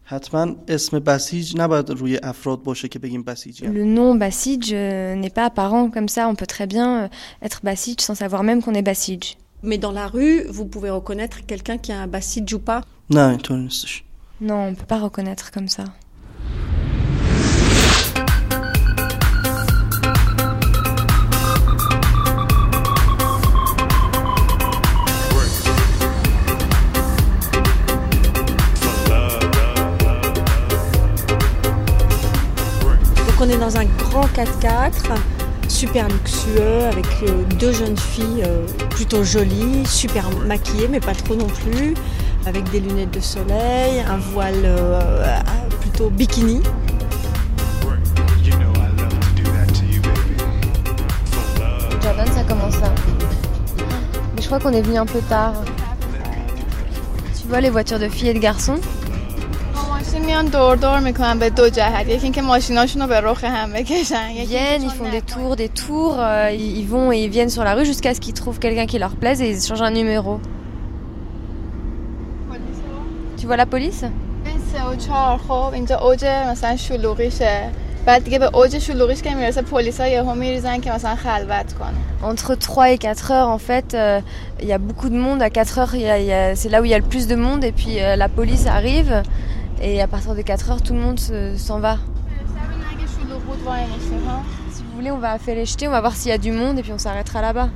حتما اسم بسیج نباید روی افراد باشه که بگیم بسیجی هم. Le nom Bassidj euh, n'est pas apparent comme ça. On peut très bien euh, être Bassidj sans savoir même qu'on est Bassidj. Mais dans la rue, vous pouvez reconnaître quelqu'un qui a un Bassidj ou pas نه اینطور نیستش Non, on peut pas reconnaître comme ça. Grand 4x4, super luxueux, avec euh, deux jeunes filles euh, plutôt jolies, super maquillées, mais pas trop non plus, avec des lunettes de soleil, un voile euh, plutôt bikini. Jordan, ça commence là. Mais je crois qu'on est venu un peu tard. Tu vois les voitures de filles et de garçons? Ils viennent, ils font des tours, des tours, euh, ils vont et ils viennent sur la rue jusqu'à ce qu'ils trouvent quelqu'un qui leur plaise et ils changent un numéro. Tu vois la police? Entre 3 et 4 heures en fait euh, il euh, y a beaucoup de monde. À 4 heures c'est là où il y a le plus de monde et puis euh, la police arrive. Et à partir de 4 heures, tout le monde se- s'en va. اگه شلوغ بود وای میشیم ها Si vous voulez, on va faire les jeter, on va voir s'il y a du monde et puis on s'arrêtera là-bas.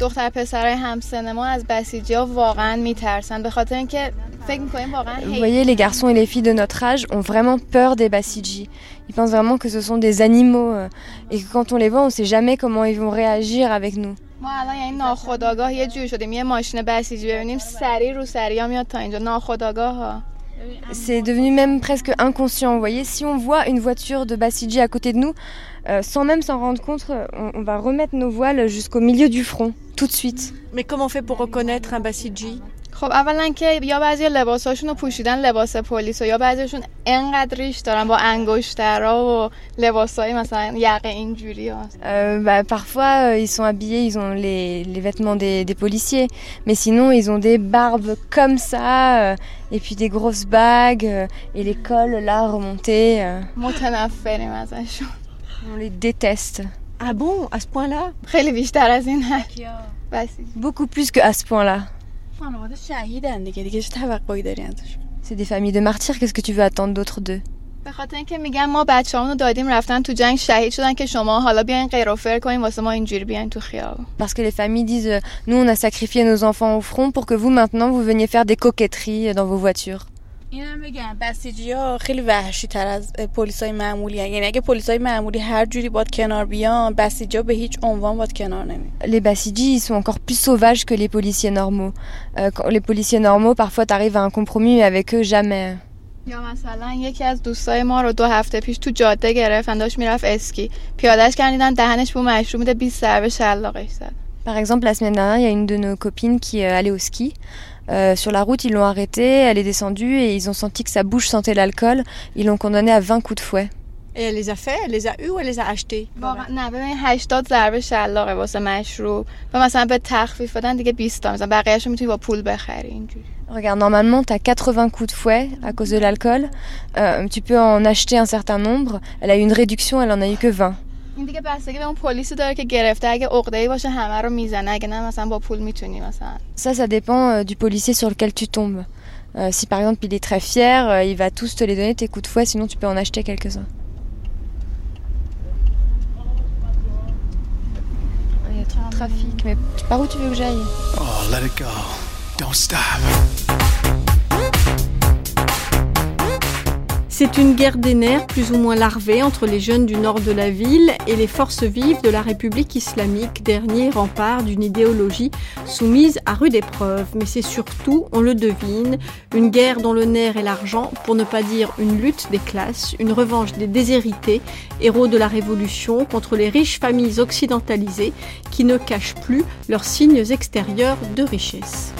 دختر پسرای همسن ما از بسیجی ها واقعا میترسن به خاطر اینکه فکر میکنیم واقعا Vous هی- voyez, les garçons et les filles de notre âge ont vraiment peur des Bassidji. Ils pensent vraiment que ce sont des animaux euh, et que quand on les voit, on sait jamais comment ils vont réagir avec nous. ما الان یعنی ناخداگاه یه جوری شدیم یه ماشین بسیجی ببینیم سریع رو سریع میاد تا اینجا ناخداگاه ها C'est devenu même presque inconscient. Vous voyez, si on voit une voiture de Bassidji à côté de nous, euh, sans même s'en rendre compte, on, on va remettre nos voiles jusqu'au milieu du front, tout de suite. Mais comment on fait pour reconnaître un Bassidji خب اولا که یا بعضی لباساشون رو پوشیدن لباس پلیس و یا بعضیشون انقدر ریش دارن با انگشترا و لباسای مثلا یقه اینجوری ها Euh, bah, parfois, euh, ils sont habillés, ils ont les, les vêtements des, des policiers, mais sinon, ils ont des barbes comme ça, euh, et puis des grosses bagues, euh, et les cols là remontés. euh, متنفریم ازشون on les déteste. Ah bon À ce point-là خیلی بیشتر از این حد بسی Beaucoup plus que à ce point-là. خانواده شهیدن دیگه دیگه چه توقعی داری ازشون C'est des familles de martyrs, qu'est-ce que tu veux attendre d'autre d'eux به خاطر اینکه میگن ما بچه‌هامون رو دادیم رفتن تو جنگ شهید شدن که شما حالا بیاین قیروفر کنین واسه ما اینجوری بیاین تو خیابون Parce que les familles disent euh, Nous, on a sacrifié nos enfants au front pour que vous, maintenant, vous veniez faire des coquetteries dans vos voitures. اینم بگم بسیجی ها خیلی وحشی تر از پلیس های معمولی هن. یعنی اگه پلیس های معمولی هر جوری باد کنار بیان بسیجی ها به هیچ عنوان باد کنار نمی Les ils sont encore plus sauvages que les policiers normaux. Euh, quand les policiers normaux, parfois, t'arrives à un compromis, mais avec eux, jamais. یا مثلا یکی از دوستای ما رو دو هفته پیش تو جاده گرفتن داشت می‌رفت اسکی پیادهش کردن دهنش بو مشروب میده 20 ضربه شلاقش زد Par exemple, la semaine dernière, il y a une de nos copines qui euh, allait au ski. Euh, sur la route, ils l'ont arrêtée, elle est descendue et ils ont senti que sa bouche sentait l'alcool. Ils l'ont condamnée à 20 coups de fouet. Et elle les a fait Elle les a eu ou elle les a achetés واقعا نه ببین 80 ضربه شلاقه واسه مشروب و مثلا به تخفیف بدن دیگه 20 تا مثلا بقیه‌اشو میتونی با پول بخری اینجوری Regarde, normalement, tu as 80 coups de fouet à cause de l'alcool. Euh, tu peux en acheter un certain nombre. Elle a eu une réduction, elle en a eu que 20. این دیگه بستگی به اون پلیسی داره که گرفته اگه عقده‌ای باشه همه رو میزنه اگه نه مثلا با پول میتونی مثلا Ça, ça dépend euh, du policier sur lequel tu tombes. Euh, si par exemple il est très fier, euh, il va tous te les donner tes coups de fouet, sinon tu peux en acheter quelques-uns. Il y a trop de trafic, mais par où tu veux que j'aille Oh, let it go. Don't stop. C'est une guerre des nerfs plus ou moins larvée entre les jeunes du nord de la ville et les forces vives de la République islamique, dernier rempart d'une idéologie soumise à rude épreuve. Mais c'est surtout, on le devine, une guerre dont le nerf est l'argent, pour ne pas dire une lutte des classes, une revanche des déshérités, héros de la Révolution, contre les riches familles occidentalisées qui ne cachent plus leurs signes extérieurs de richesse.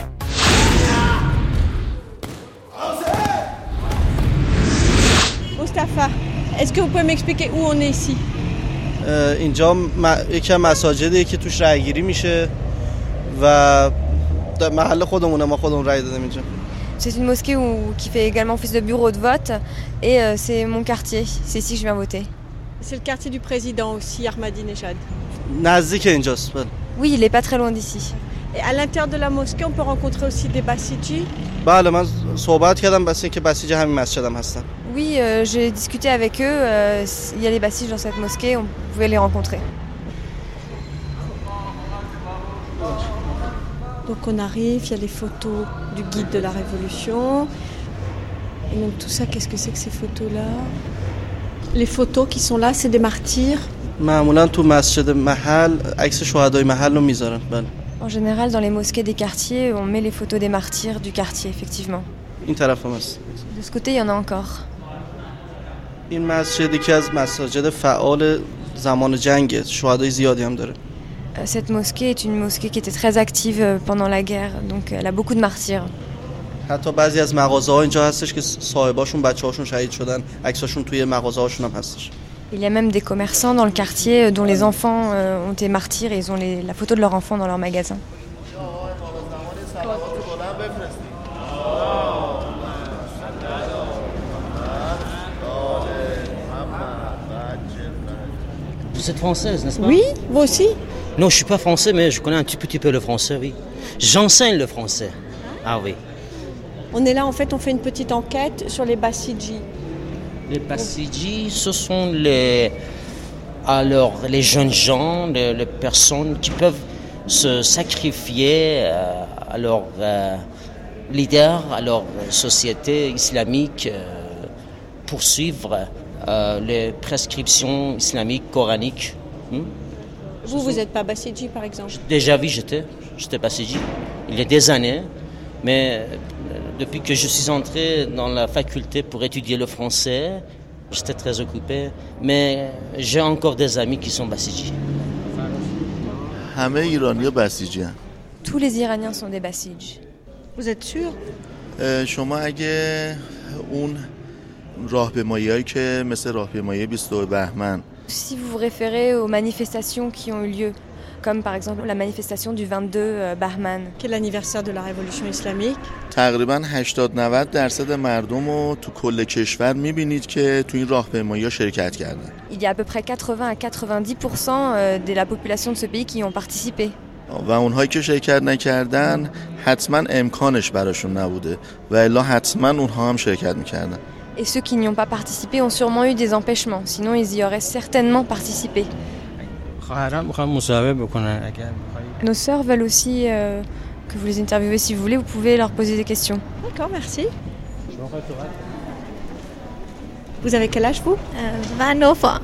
Mustapha, est-ce que vous pouvez m'expliquer où on est ici اه، اینجا م- یکی از مساجدیه که توش رای گیری میشه و در محل خودمونه ما خودمون رای دادیم اینجا C'est une mosquée où- qui fait également office de bureau de vote et euh, c'est mon quartier. C'est ici que je viens voter. C'est le quartier du président aussi, Ahmadinejad. نزدیک اینجاست بله Oui, il est pas très loin d'ici. Et à l'intérieur de la mosquée, on peut rencontrer aussi des bassidjis Oui, euh, j'ai discuté avec eux. Euh, il y a des bassidjis dans cette mosquée, on pouvait les rencontrer. Donc on arrive, il y a les photos du guide de la révolution. Et donc tout ça, qu'est-ce que c'est que ces photos-là? Les photos qui sont là, c'est des martyrs. معمولا تو مسجد محل عکس شهدای محل رو میذارن بله En général, dans les mosquées des quartiers, on met les photos des martyrs du quartier, effectivement. این طرف هم هست De ce côté, il y en a encore. این مسجد یکی از مساجد فعال زمان جنگه شهدای زیادی هم داره Euh, Cette mosquée est une mosquée qui était très active euh, pendant la guerre, donc elle a beaucoup de martyrs. حتی بعضی از مغازه ها اینجا هستش که صاحباشون بچه هاشون شهید شدن عکساشون توی مغازه هاشون هم هستش Il y a même des commerçants dans le quartier euh, dont les enfants euh, ont été martyrs et ils ont les- la photo de leur enfant dans leur magasin. Vous êtes française, n'est-ce pas Oui, vous aussi Non, je suis pas français, mais je connais un tout petit peu le français, oui. J'enseigne le français. Ah oui. On est là, en fait, on fait une petite enquête sur les Bassidji. Les Bassidji, ce sont les, alors, les jeunes gens, les, les personnes qui peuvent se sacrifier euh, à leur euh, leader, à leur société islamique, euh, pour suivre euh, les prescriptions islamiques coraniques. Hmm? Vous, vous n'êtes pas Bassidji, par exemple? Déjà oui, j'étais, j'étais Bassidji. Il y a des années, mais depuis que je suis entré dans la faculté pour étudier le français, j'étais très occupé, mais j'ai encore des amis qui sont Bassidji. Tous les Iraniens sont des Bassidji. Vous êtes sûr? Si vous vous référez aux manifestations qui ont eu lieu comme par exemple la manifestation du 22 euh, Bahman, qui est l'anniversaire de la révolution islamique, تقریبا 80 90 درصد مردم رو تو کل کشور میبینید که تو این راهپیمایی ها شرکت کردن il y a à peu près 80 à 90% euh, de la population de ce pays qui y ont participé. و اونهایی که شرکت نکردن حتما امکانش براشون نبوده و الا حتما اونها هم شرکت میکردن Et ceux qui n'y ont pas participé ont sûrement eu des empêchements, sinon ils y auraient certainement participé. Nos sœurs veulent aussi euh, que vous les interviewez si vous voulez, vous pouvez leur poser des questions. D'accord, merci. Vous avez quel âge vous? Euh, 29 ans.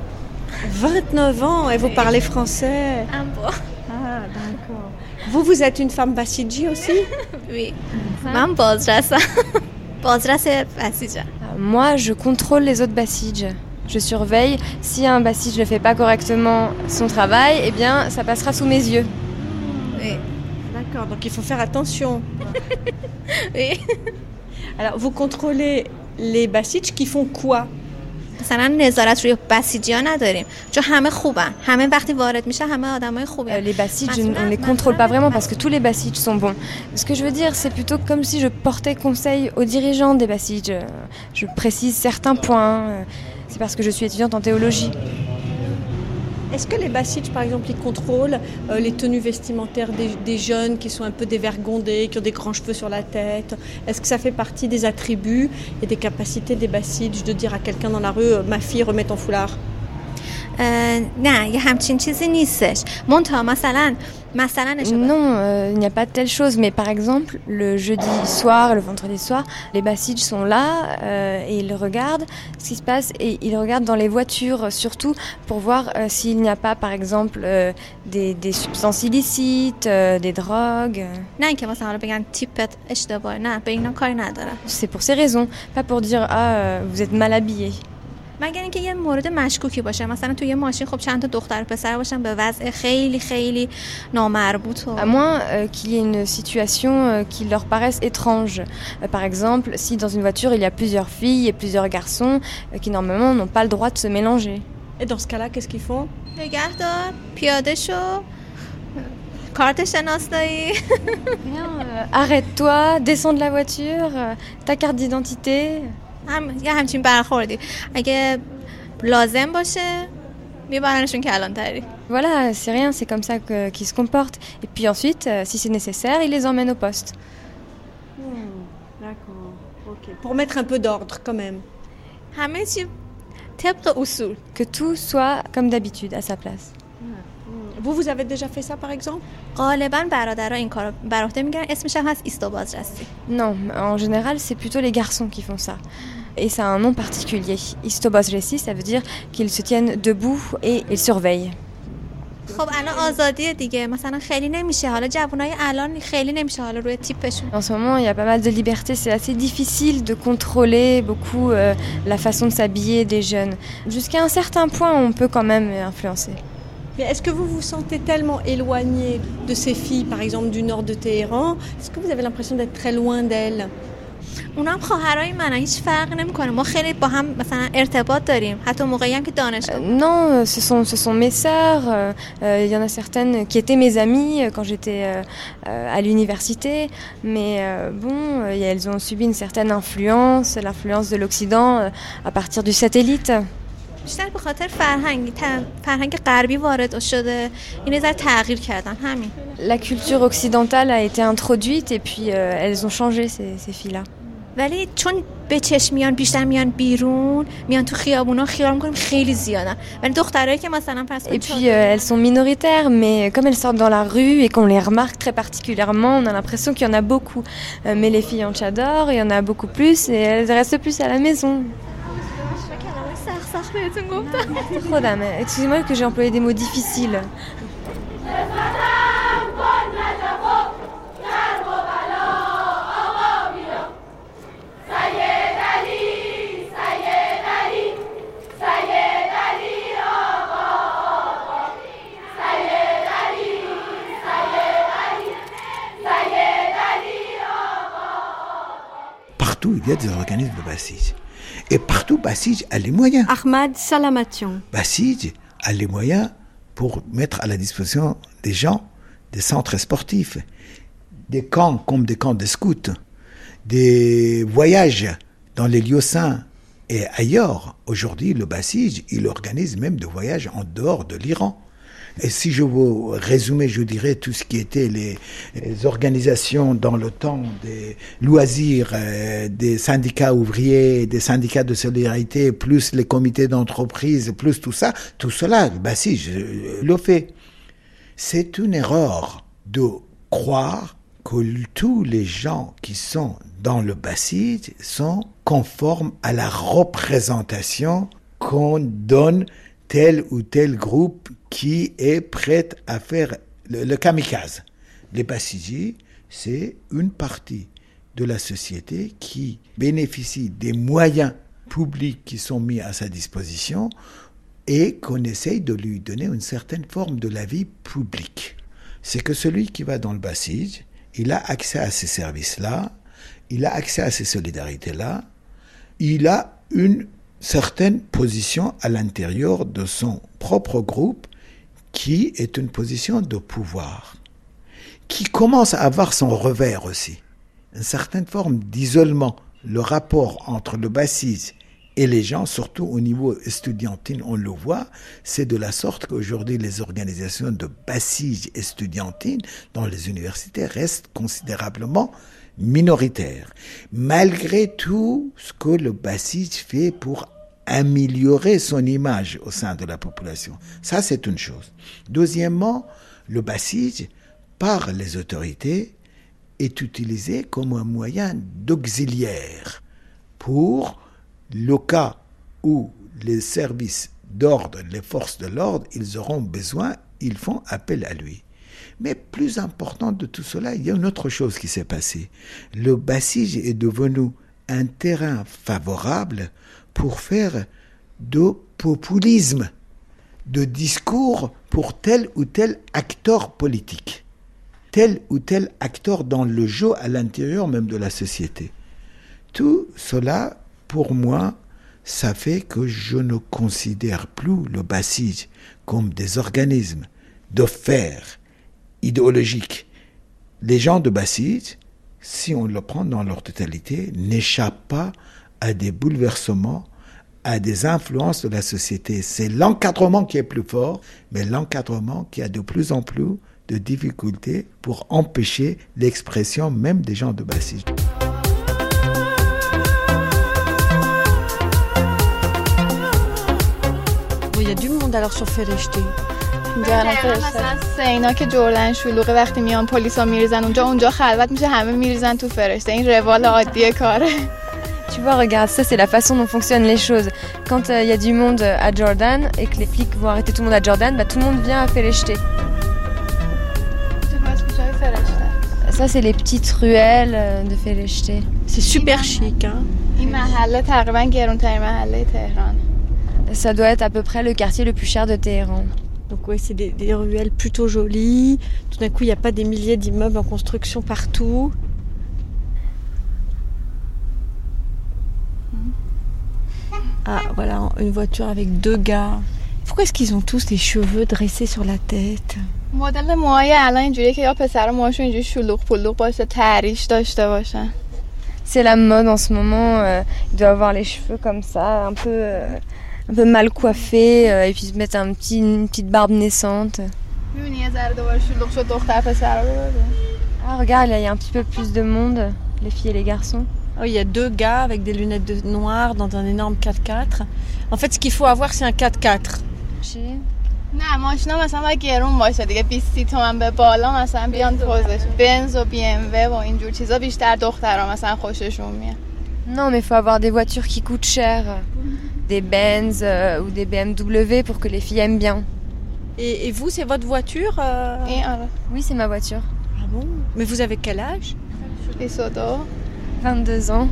29 ans et vous parlez français? Un peu. Ah, d'accord. Vous, vous êtes une femme Bassidji aussi? Oui. Maman Bozra, ça. Bozra, c'est euh, Moi, je contrôle les autres Bassidja je surveille. Si un bassiste ne fait pas correctement son travail, eh bien, ça passera sous mes yeux. Oui. D'accord, donc il faut faire attention. oui. Alors, vous contrôlez les bassistes qui font quoi? Euh, les bassites, on ne les contrôle pas vraiment parce que tous les bassites sont bons. Ce que je veux dire, c'est plutôt comme si je portais conseil aux dirigeants des bassites. Je précise certains points c'est parce que je suis étudiante en théologie Est-ce que les Bassides, par exemple, ils contrôlent euh, les tenues vestimentaires des, des, jeunes qui sont un peu dévergondés, qui ont des grands cheveux sur la tête Est-ce que ça fait partie des attributs et des capacités des Bassides de dire à quelqu'un dans la rue euh, Ma fille, remets ton foulard نه یه همچین چیزی نیستش منتها مثلا Non, euh, il n'y a pas de telle chose. Mais par exemple, le jeudi soir, le vendredi soir, les Bassiges sont là euh, et ils regardent ce qui se passe et ils regardent dans les voitures surtout pour voir euh, s'il n'y a pas, par exemple, des, des, substances illicites, des drogues. C'est pour ces raisons, pas pour dire ah vous êtes mal habillé. مگر اینکه یه مورد مشکوکی باشه مثلا توی ماشین خب چند تا دختر پسر باشن به وضع خیلی خیلی نامربوط و à moins euh, qu'il y ait une situation euh, qui leur paraisse étrange euh, par exemple si dans une voiture il y a plusieurs filles et plusieurs garçons euh, qui normalement n'ont pas le droit de se mélanger et dans ce cas-là qu'est-ce qu'ils font نگهدار پیاده شو کارت شناسایی arrête-toi descends de la voiture ta carte d'identité هم یه همچین برخوردی اگه لازم باشه میبرنشون کلانتری Voilà, c'est rien, c'est comme ça qu'ils qu se comportent. Et puis ensuite, euh, si c'est nécessaire, ils les emmènent au poste. Hmm, D'accord, ok. Pour mettre un peu d'ordre quand même. همه چی طبق اصول Que tout soit comme d'habitude, à sa place. Vous, vous avez déjà fait ça par exemple غالبا برادرها این کارو بر عهده میگیرن اسمش هم هست ایستا بازرسی Non, en général, c'est plutôt les garçons qui font ça. Et ça a un nom particulier. Istobazresi, ça veut dire qu'ils se tiennent debout et ils surveillent. خب الان آزادیه دیگه مثلا خیلی نمیشه حالا جوانای الان خیلی نمیشه حالا روی تیپشون En ce moment, il y a pas mal de liberté, c'est assez difficile de contrôler beaucoup euh, la façon de s'habiller des jeunes. Jusqu'à un certain point, on peut quand même influencer. Mais est-ce que vous vous sentez tellement éloigné de ces filles, par exemple du nord de Téhéran Est-ce que vous avez l'impression d'être très loin d'elles اونا هم خواهرای من هیچ فرق نمیکنه ما خیلی با هم مثلا ارتباط داریم حتی موقعی هم که دانشگاه Non, ce sont, ce sont mes sœurs. Euh, Il y en a certaines qui étaient mes amies quand j'étais euh, à l'université. Mais euh, bon, elles ont subi une certaine influence, l'influence de l'Occident à partir du satellite. بیشتر به خاطر فرهنگ فرهنگ غربی وارد شده این ذره تغییر کردن همین La culture occidentale a été introduite et puis euh, elles ont changé ces, ces filles-là. ولی چون به چشم میان بیشتر میان بیرون میان تو خیابونا خیال میکنیم خیلی زیادن ولی دخترایی که مثلا پس Et puis euh, elles sont minoritaires mais comme elles sortent dans la rue et qu'on les remarque très particulièrement, on a l'impression qu'il y en a beaucoup. Euh, mais les filles en tchador, il y en a beaucoup plus et elles restent plus à la maison. Rodam, excusez-moi que j'ai employé des mots difficiles. Partout, il y a des organismes de. Et partout, Bassige a les moyens. Ahmad Salamatian. Bassige a les moyens pour mettre à la disposition des gens des centres sportifs, des camps comme des camps de scouts, des voyages dans les lieux saints et ailleurs. Aujourd'hui, le Bassige, il organise même des voyages en dehors de l'Iran. Et si je vous résumais, je dirais tout ce qui était les, organisations dans le temps des loisirs, euh, des syndicats ouvriers, des syndicats de solidarité, plus les comités d'entreprise, plus tout ça, tout cela, bah je le fais. C'est une erreur de croire que tous les gens qui sont dans le Bassid sont conformes à la représentation qu'on donne tel ou tel groupe qui est prêt à faire le, kamikaze. Les Bassidji, c'est une partie de la société qui bénéficie des moyens publics qui sont mis à sa disposition et qu'on essaye de lui donner une certaine forme de la vie publique. C'est que celui qui va dans le Bassige, il a accès à ces services-là, il a accès à ces solidarités-là, il a une certaines positions à l'intérieur de son propre groupe qui est une position de pouvoir, qui commence à avoir son revers aussi, une certaine forme d'isolement. Le rapport entre le bassiste et les gens, surtout au niveau estudiantine, on le voit, c'est de la sorte qu'aujourd'hui les organisations de bassige estudiantine dans les universités restent considérablement minoritaires. Malgré tout ce que le bassige fait pour améliorer son image au sein de la population. Ça, c'est une chose. Deuxièmement, le bassige, par les autorités, est utilisé comme un moyen d'auxiliaire pour le cas où les services d'ordre, les forces de l'ordre, ils auront besoin, ils font appel à lui. Mais plus important de tout cela, il y a une autre chose qui s'est passée. Le Bassige est devenu un terrain favorable pour faire de populisme, de discours pour tel ou tel acteur politique, tel ou tel acteur dans le jeu à l'intérieur même de la société. Tout cela pour moi, ça fait que je ne considère plus le Bassige comme des organismes de fer idéologique. Les gens de Bassige, si on le prend dans leur totalité, n'échappent pas à des bouleversements, à des influences de la société. C'est l'encadrement qui est plus fort, mais l'encadrement qui a de plus en plus de difficultés pour empêcher l'expression même des gens de Bassige. Il y a du monde alors sur Fereshti. مثلا سینا که جردن شلوغه وقتی میان پلیسا میریزن اونجا اونجا خلوت میشه همه میریزن تو فرشته این روال عادی کاره Tu vois, regarde, ça c'est la façon dont fonctionnent les choses. Quand il y a du monde à Jordan et que les flics vont arrêter tout le monde à Jordan, bah, tout le monde vient à Fereshte. Ça c'est les petites ruelles de Fereshte. C'est super chic. Hein. این محله تقریبا گرونترین محله تهران Ça doit être à peu près le quartier le plus cher de Téhéran. Donc oui, c'est des, ruelles plutôt jolies. Tout d'un coup, il n'y a pas des milliers d'immeubles en construction partout. Ah voilà, une voiture avec deux gars. Pourquoi est-ce qu'ils ont tous les cheveux dressés sur la tête? C'est la mode en ce moment, euh, il doit avoir les cheveux comme ça, un peu euh, un peu mal coiffés, euh, et puis se mettre un petit, une petite barbe naissante. میبینی یه ذره دوباره شلوغ شد دختر پسر رو ببین Ah, regarde, là, il y a un petit peu plus de monde, les filles et les garçons. Oh, il y a deux gars avec des lunettes de noir dans un énorme 4x4. En fait, ce qu'il faut avoir, c'est un 4x4. نه ماشینا مثلا باید گرون باشه دیگه 20 30 تومن به بالا مثلا بیان پوزش بنز و بی ام و و اینجور چیزا بیشتر دخترها مثلا خوششون میاد non, mais il faut avoir des voitures qui coûtent cher, des Benz euh, ou des BMW pour que les filles aiment bien. Et, vous, c'est votre voiture euh Oui, c'est ma voiture. Ah bon? Mais vous avez quel âge? Et 22 ans.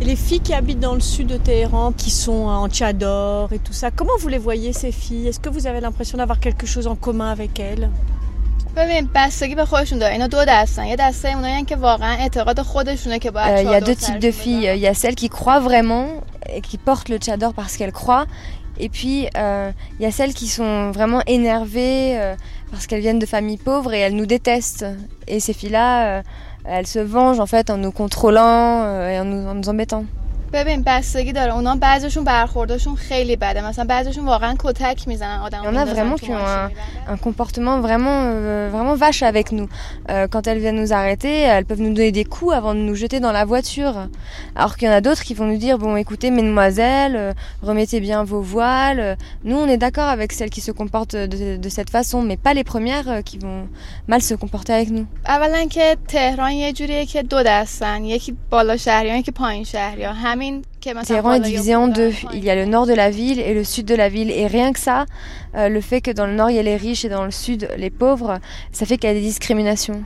Et les filles qui habitent dans le sud de Téhéran, qui sont en Tchador et tout ça, comment vous les voyez ces filles? Est-ce que vous avez l'impression d'avoir quelque chose en commun avec elles? ببین بستگی به خودشون داره اینا دو دستن یه دسته اونایی که واقعا اعتقاد خودشونه که باید Euh, Il y a چادر deux types de سرشون filles. Il y a celles qui croient vraiment et qui portent le tchador parce qu'elles croient. Et puis, euh, il y a celles qui sont vraiment énervées euh, parce qu'elles viennent de familles pauvres et elles nous détestent. Et ces filles-là, euh, elles se vengent en fait en nous contrôlant euh, et en nous, en nous embêtant. ببین بستگی داره اونا بعضیشون برخوردشون خیلی بده مثلا بعضیشون واقعا کتک میزنن آدم Il y en a vraiment qui ont un, un comportement vraiment, euh, vraiment vache avec nous. Euh, quand elles viennent nous arrêter, elles peuvent nous donner des coups avant de nous jeter dans la voiture. Alors qu'il y en a d'autres qui vont nous dire, bon écoutez mesdemoiselles, euh, remettez bien vos voiles. Nous on est d'accord avec celles qui se comportent de, de cette façon, mais pas les premières euh, qui vont mal se comporter avec nous. اولا که تهران یه جوریه که دو دستن یکی بالا شهریان یکی پایین شهریان همین که مثلا Téhéran est divisé en deux. Il y a le nord de la ville et le sud de la ville. Et rien que ça, euh, le fait que dans le nord il y a les riches et dans le sud les pauvres, ça fait qu'il y a des discriminations.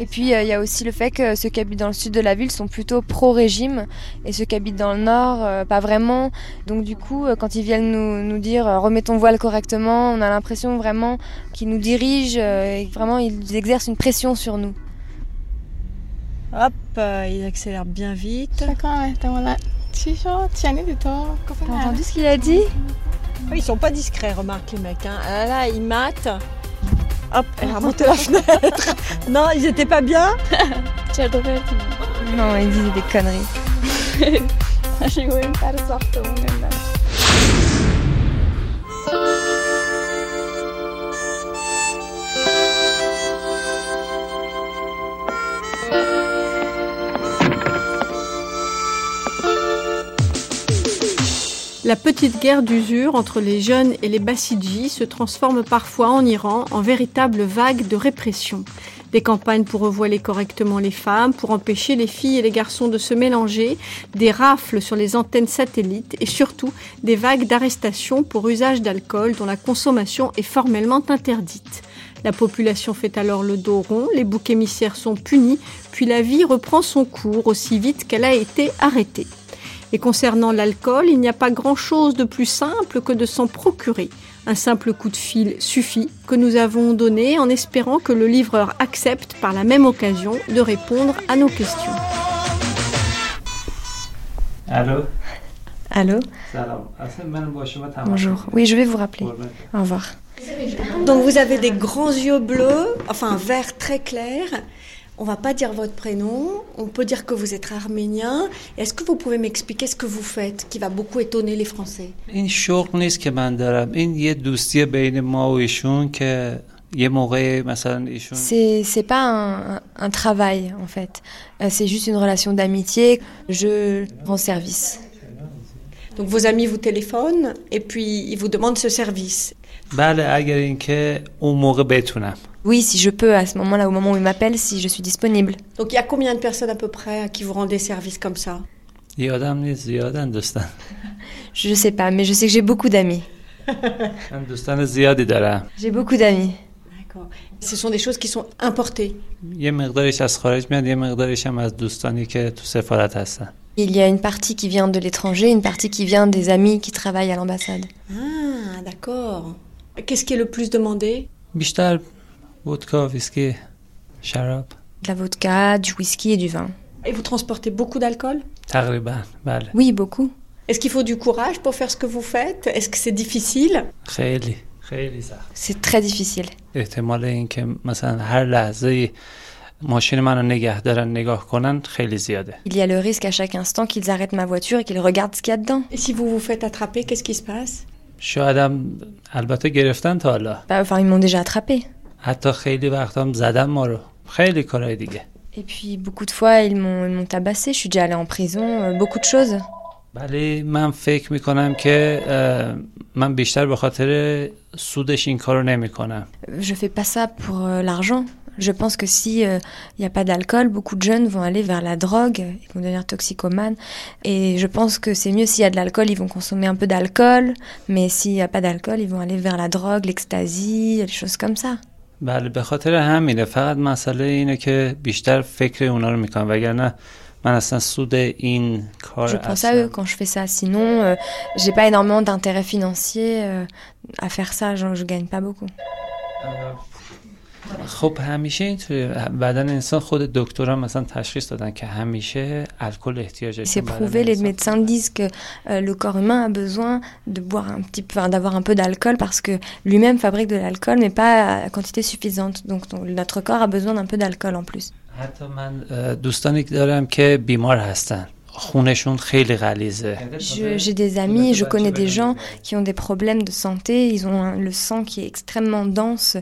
Et puis il y a aussi le fait que ceux qui habitent dans le sud de la ville sont plutôt pro-régime et ceux qui habitent dans le nord, euh, pas vraiment. Donc du coup, euh, quand ils viennent nous, nous dire euh, remets ton voile correctement, on a l'impression vraiment qu'ils nous dirigent et vraiment ils exercent une pression sur nous. Hop, ils accélèrent bien vite. T'as entendu ce qu'il a dit? Ils sont pas discrets, remarque les mecs. Hein. Ah Là, là, ils matent. Hop, elle a remonté la fenêtre. non, ils étaient pas bien. Non, il disait des conneries. La petite guerre d'usure entre les jeunes et les Bassidjis se transforme parfois en Iran en véritable vague de répression. Des campagnes pour revoiler correctement les femmes, pour empêcher les filles et les garçons de se mélanger, des rafles sur les antennes satellites et surtout des vagues d'arrestations pour usage d'alcool dont la consommation est formellement interdite. La population fait alors le dos rond, les boucs émissaires sont punis, puis la vie reprend son cours aussi vite qu'elle a été arrêtée. Et concernant l'alcool, il n'y a pas grand-chose de plus simple que de s'en procurer. Un simple coup de fil suffit, que nous avons donné en espérant que le livreur accepte par la même occasion de répondre à nos questions. Allô? Allô? Bonjour. Oui, je vais vous rappeler. Au revoir. Donc vous avez des grands yeux bleus, enfin vert très clair, On va pas dire votre prénom, on peut dire que vous êtes arménien. Est-ce que vous pouvez m'expliquer ce que vous faites, qui va beaucoup étonner les Français این شغل نیست که من دارم این یه دوستی بین ما و ایشون که یه موقع مثلا ایشون C'est c'est pas un, un- un travail en fait. Euh, C'est juste une relation d'amitié. Je rends service. Donc vos amis vous téléphonent et puis ils vous demandent ce service. بله اگر اینکه اون موقع بتونم oui, si je peux, à ce moment-là, au moment où il m'appelle, si je suis disponible. Donc il y a combien de personnes à peu près à qui vous rendez service comme ça? Je ne sais pas, mais je sais que j'ai beaucoup d'amis. j'ai beaucoup d'amis. Ce sont des choses qui sont importées. Il y a une partie qui vient de l'étranger, une partie qui vient des amis qui travaillent à l'ambassade. Ah, d'accord. Qu'est-ce qui est le plus demandé? Vodka, whisky, sharab. De la vodka, du whisky et du vin. Et vous transportez beaucoup d'alcool? Oui, beaucoup. Est-ce qu'il faut du courage pour faire ce que vous faites? Est-ce que c'est difficile? C'est très difficile. Il y a le risque à chaque instant qu'ils arrêtent ma voiture et qu'ils regardent ce qu'il y a dedans. Et si vous vous faites attraper, qu'est-ce qui se passe? Bah, enfin, ils m'ont déjà attrapé. حتی خیلی وقتا هم زدن ما رو خیلی کارهای دیگه Et puis beaucoup de fois, ils m'ont ils m'ont tabassé. Je suis déjà allée en prison. euh, beaucoup de choses. ولی من فکر میکنم که اه، من بیشتر به خاطر سودش این کارو نمیکنم Je fais pas ça pour euh, l'argent. Je pense que si il n'y a pas d'alcool, beaucoup de jeunes vont aller vers la drogue, ils vont devenir toxicomanes. Et je pense que c'est mieux s'il y a de l'alcool, ils vont consommer un peu d'alcool. Mais s'il n'y a pas d'alcool, ils vont aller vers la drogue, l'ecstasy, des choses comme ça. بله به خاطر همینه فقط مسئله اینه که بیشتر فکر اونا رو می‌کنم وگرنه من اصلا سود این کار Je pense à اصلا eux quand je fais ça. Sinon, euh, j'ai pas énormément d'intérêt financier euh, à faire ça. Je, je gagne pas beaucoup. خب همیشه اینطوری بدن انسان خود دکترها مثلا تشخیص دادن که همیشه الکل احتیاج C'est prouvé, les médecins disent que euh, le corps humain a besoin de boire un petit, enfin, d'avoir un peu d'alcool parce que lui-même fabrique de l'alcool, mais pas à quantité suffisante. Donc, donc, notre corps a besoin d'un peu d'alcool en plus. حتی من اه، دوستانی که دارم که بیمار هستن J'ai des amis, je connais des gens qui ont des problèmes de santé, ils ont le sang qui est extrêmement dense,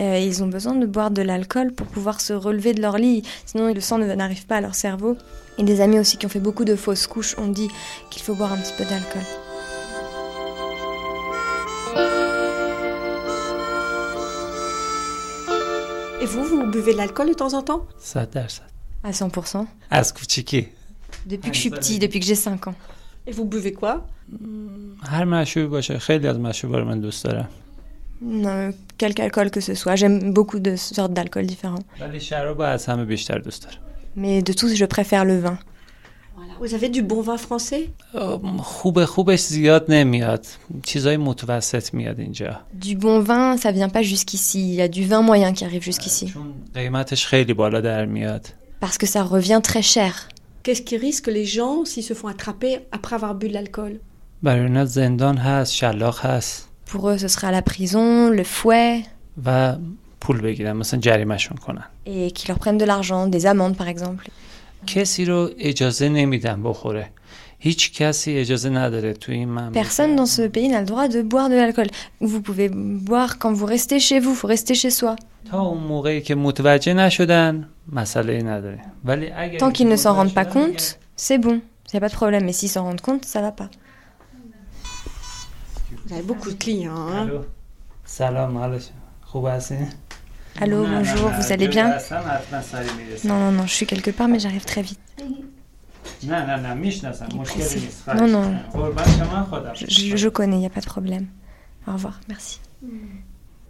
euh, ils ont besoin de boire de l'alcool pour pouvoir se relever de leur lit, sinon le sang n'arrive pas à leur cerveau. Et des amis aussi qui ont fait beaucoup de fausses couches ont dit qu'il faut boire un petit peu d'alcool. Et vous, vous buvez de l'alcool de temps en temps? Ça, ça. À 100% À Depuis que je suis petit, depuis que j'ai 5 ans. Et vous buvez quoi هر مشروبی باشه خیلی از مشروبا رو من دوست دارم Non, quelque alcool que ce soit. J'aime beaucoup de sortes d'alcool différents. ولی شراب از همه بیشتر دوست دارم Mais de tous, je préfère le vin. Vous avez du bon vin français خوب خوبش زیاد نمیاد چیزای متوسط میاد اینجا Du bon vin, ça vient pas jusqu'ici. Il y a du vin moyen qui arrive jusqu'ici. قیمتش خیلی بالا در میاد parce que ça revient très cher. Qu'est-ce qui risque les gens s'ils se font attraper après avoir bu de l'alcool Pour eux, ce sera la prison, le fouet. Et qu'ils leur prennent de l'argent, des amendes par exemple. Personne dans ce pays n'a le droit de boire de l'alcool. Vous pouvez boire quand vous restez chez vous, il faut rester chez soi. Tant qu'ils ne s'en rendent pas compte, c'est bon, il n'y a pas de problème. Mais s'ils s'en rendent compte, ça ne va pas. Vous avez beaucoup de clients. Hein Salam Allô, bonjour, vous allez bien? Non, non, non, je suis quelque part, mais j'arrive très vite. Non, non. non, je connais, il n'y a pas de problème. Au revoir, merci.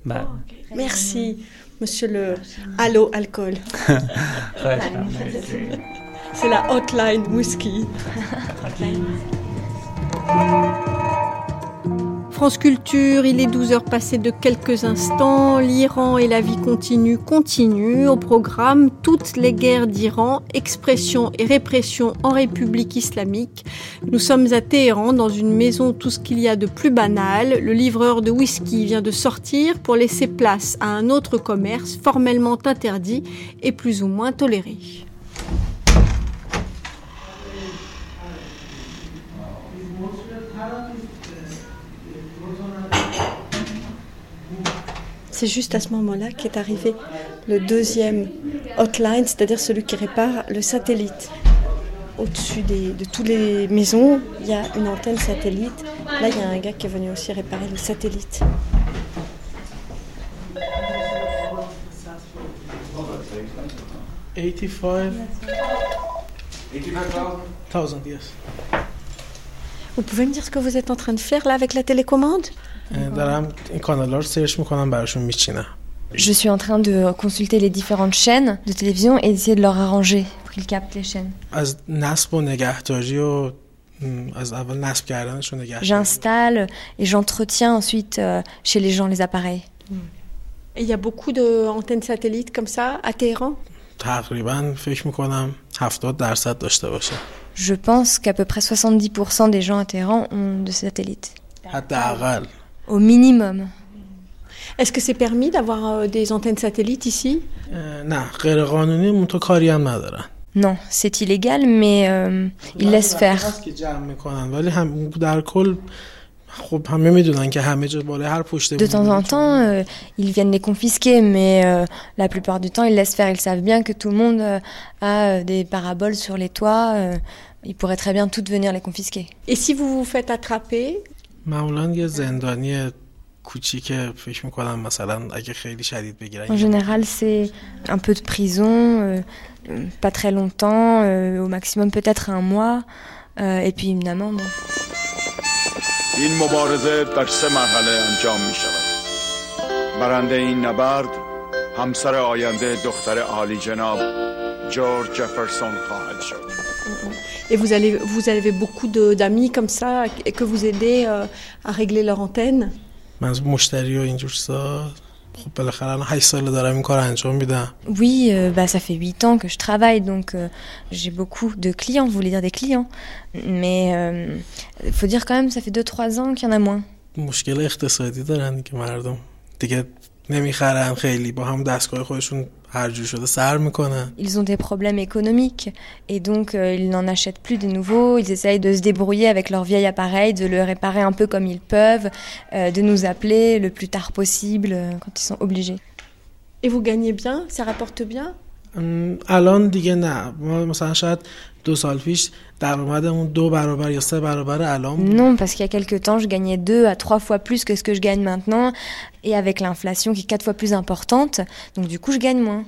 Bah. Oh, merci, monsieur le Allo Alcool. C'est la hotline whisky. France Culture, il est 12 heures passées de quelques instants. L'Iran et la vie continue continuent. Au programme, toutes les guerres d'Iran, expression et répression en République islamique. Nous sommes à Téhéran, dans une maison tout ce qu'il y a de plus banal. Le livreur de whisky vient de sortir pour laisser place à un autre commerce formellement interdit et plus ou moins toléré. C'est juste à ce moment-là qu'est arrivé le deuxième hotline, c'est-à-dire celui qui répare le satellite. Au-dessus des- de toutes les maisons, il y a une antenne satellite. Là, il y a un gars qui est venu aussi réparer le satellite. Eighty-five thousand, yes. Vous pouvez me dire ce que vous êtes en train de faire là avec la télécommande? دارم این کانال رو سرچ میکنم براشون میچینم Je suis en train de consulter les différentes chaînes de télévision et d'essayer de leur arranger pour qu'ils captent les chaînes. از نصب و نگهداری و م، از اول نصب کردنش و نگهداری J'installe et j'entretiens ensuite euh, chez les gens les appareils. Et il y a beaucoup d'antennes satellites comme ça à Téhéran تقریبا فکر میکنم 70 درصد داشته باشه Je pense qu'à peu près 70% des gens à Téhéran ont de satellites. au minimum. Est-ce que c'est permis d'avoir euh, des antennes satellites ici? Non, c'est illégal, mais euh, ils laissent faire. De temps en temps, euh, ils viennent les confisquer, mais la plupart du temps, ils laissent faire. Ils savent bien que tout le monde a des paraboles sur les toits. ils pourraient très bien toutes venir les confisquer. Et si vous vous faites attraper, معمولا یه زندانی کوچیک فکر می‌کنم مثلا اگه خیلی شدید بگیرن En général, c'est un peu de prison, euh, euh, pas très longtemps, euh, au maximum peut-être un mois, euh, et puis une amende. این مبارزه در سه مرحله انجام می شود برنده این نبرد همسر آینده دختر عالی جناب جورج جفرسون خواهد شد et vous, allez, vous avez beaucoup de- d'amis comme ça et que vous aidez euh, à régler leur antenne من از مشتری و اینجور چیزا خب بالاخره الان 8 ساله دارم این کار انجام میدم Oui, euh, bah, ça fait 8 ans que je travaille, donc euh, j'ai beaucoup de clients, vous voulez dire des clients. Mais il faut dire quand même, ça fait 2-3 ans qu'il y en a moins. مشکل اقتصادی دارن که مردم دیگه نمیخرن خیلی با هم دستگاه خودشون ils ont des problèmes économiques et donc euh, ils n'en achètent plus de nouveaux. Ils essayent de se débrouiller avec leur vieil appareil, de le réparer un peu comme ils peuvent, euh, de nous appeler le plus tard possible euh, quand ils sont obligés. Et vous gagnez bien Ça rapporte bien? الان دیگه نه ما مثلا شاید دو سال پیش درآمدمون دو برابر یا سه برابر الان بود. Non, parce qu'il y a quelques temps, je gagnais deux à trois fois plus que ce que je gagne maintenant, et avec l'inflation qui est quatre fois plus importante, donc du coup, je gagne moins.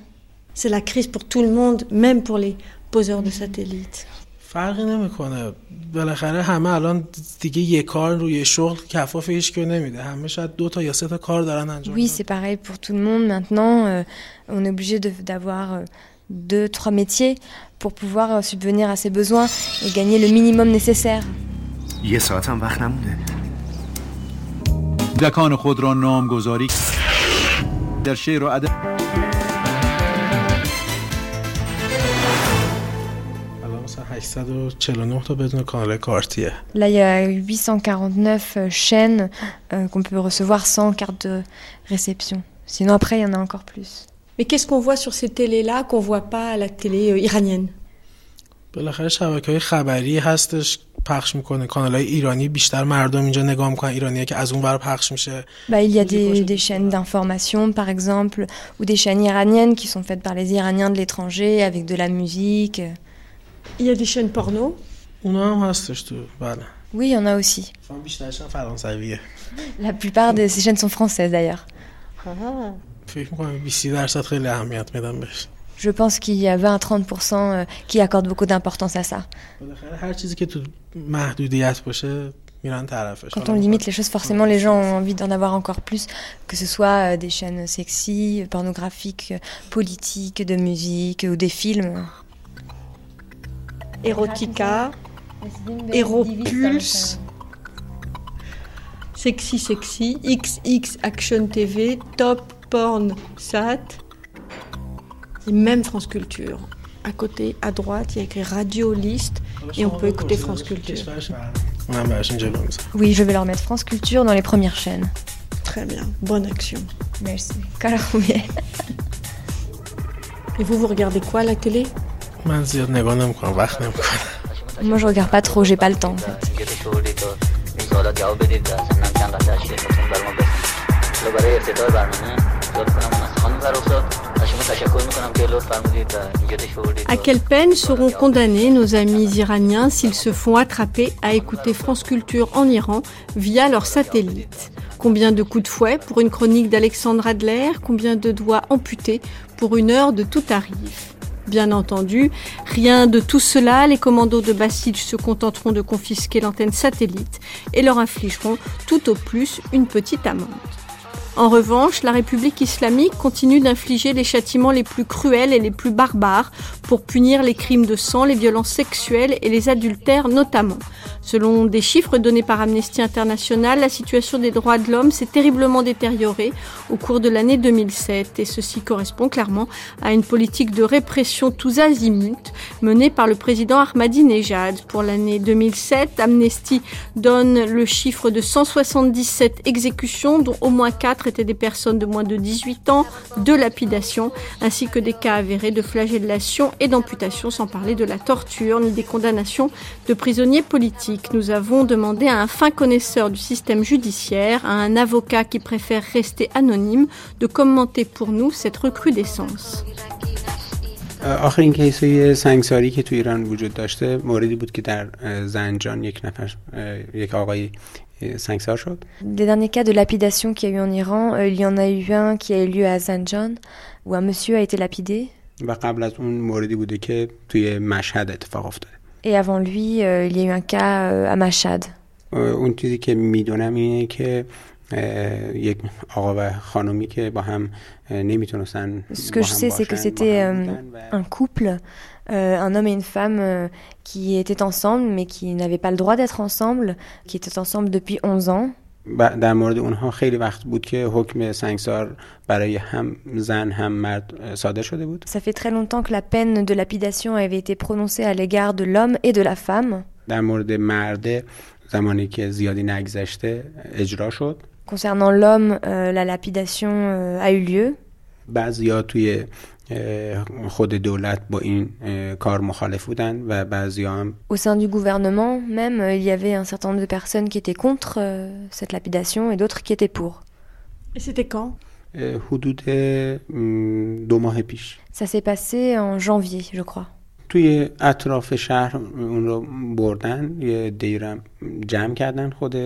C'est la crise pour tout le monde, même pour les poseurs de satellites. فرقی نمی‌کنه بالاخره همه الان دیگه یه کار روی شغل کفاف هیچ که نمیده همه شاید دو تا یا سه تا کار دارن انجام Oui, c'est pareil pour tout le monde maintenant. euh, on est obligé de- d'avoir euh, deux, trois métiers pour pouvoir euh, subvenir à ses besoins et gagner le minimum nécessaire. یه ساعت هم وقت نمونده دکان خود را نامگذاری در شعر و ادب Là, il y a 849 euh, chaînes euh, qu'on peut recevoir sans carte de réception. Sinon, après, il y en a encore plus. Mais qu'est-ce qu'on voit sur ces télés-là qu'on voit pas à la télé euh, iranienne بالاخره شبکه های خبری هستش پخش میکنه کانال های ایرانی بیشتر مردم اینجا نگاه میکنن ایرانی که از اون ور پخش میشه Bah, il y a des, des chaînes d'information, par exemple, ou des chaînes iraniennes qui sont faites par les Iraniens de l'étranger avec de la musique. Il y a des chaînes porno Oui, il y en a aussi. La plupart de ces chaînes sont françaises d'ailleurs. Je pense qu'il y a 20-30% euh, qui accordent beaucoup d'importance à ça. Quand on limite les choses, forcément, les gens ont envie d'en avoir encore plus, que ce soit euh, des chaînes sexy, pornographiques, euh, politiques, de musique ou des films. Erotica, Eropulse, Sexy Sexy, XX Action TV, Top Porn Sat, et même France Culture. À côté, à droite, il y a écrit Radio List et on peut écouter France Culture. Oui, je vais leur mettre France Culture dans les premières chaînes. Très bien, bonne action. Merci. Et vous, vous regardez quoi à la télé? من زیاد نگاه نمیکنم وقت نمیکنم Moi, je regarde pas trop, j'ai pas le temps. en fait. اینکه شغلی تا این سوالات جواب بدید و اصلا چند قطعه تشریفتون بر ما بسید حالا برای افتتاح برنامه لطف کنم اون از خانم فرخزاد از شما تشکر میکنم که لطف فرمودید و اینجا شغلی À quelle peine seront condamnés nos amis iraniens s'ils se font attraper à écouter France Culture en Iran via leur satellite Combien de coups de fouet pour une chronique d'Alexandre Adler Combien de doigts amputés pour une heure de tout arrive Bien entendu, rien de tout cela, les commandos de Basij se contenteront de confisquer l'antenne satellite et leur infligeront tout au plus une petite amende. En revanche, la République islamique continue d'infliger les châtiments les plus cruels et les plus barbares pour punir les crimes de sang, les violences sexuelles et les adultères notamment. Selon des chiffres donnés par Amnesty International, la situation des droits de l'homme s'est terriblement détériorée au cours de l'année 2007 et ceci correspond clairement à une politique de répression tous azimuts menée par le président Ahmadinejad. Pour l'année 2007, Amnesty donne le chiffre de 177 exécutions dont au moins 4 étaient des personnes de moins de 18 ans, de lapidation ainsi que des cas avérés de flagellation et d'amputation sans parler de la torture ni des condamnations de prisonniers politiques. Nous avons demandé à un fin connaisseur du système judiciaire, à un avocat qui préfère rester anonyme, de commenter pour nous cette recrudescence. آخر این کیس های سنگساری که تو ایران وجود داشته موردی بود که در اه، زنجان یک نفر اه، یک آقای اه، سنگسار شد Les derniers cas de lapidation qu'il y a eu en Iran, euh, il y en a eu un qui a eu lieu à Zanjan, où un monsieur a été lapidé. و قبل از اون موردی بوده که توی مشهد اتفاق افتاده Et avant lui, euh, il y a eu un cas euh, à Mashhad. اه، اون چیزی که میدونم اینه که اه، یک آقا و خانومی که با هم اه، نمیتونستن Ce que je sais, c'est que c'était euh, un couple, euh, un homme et une femme euh, qui étaient ensemble, mais qui n'avaient pas le droit d'être ensemble, qui étaient ensemble depuis 11 ans. ب- در مورد اونها خیلی وقت بود که حکم سنگسار برای هم زن هم مرد اه، صادر شده بود Ça fait très longtemps que la peine de lapidation avait été prononcée à l'égard de l'homme et de la femme. در مورد مرده زمانی که زیادی نگذشته اجرا شد Concernant l'homme, euh, la lapidation euh, a eu lieu. بعضیا توی اه، خود دولت با این اه، کار مخالف بودن و بعضیا هم Au sein du gouvernement, même, euh, il y avait un certain nombre de personnes qui étaient contre euh, cette lapidation et d'autres qui étaient pour. Et c'était quand اه، حدود م، دو ماه پیش Ça s'est passé en janvier, je crois. توی اطراف شهر اون رو بردن یه دیرم جمع کردن خود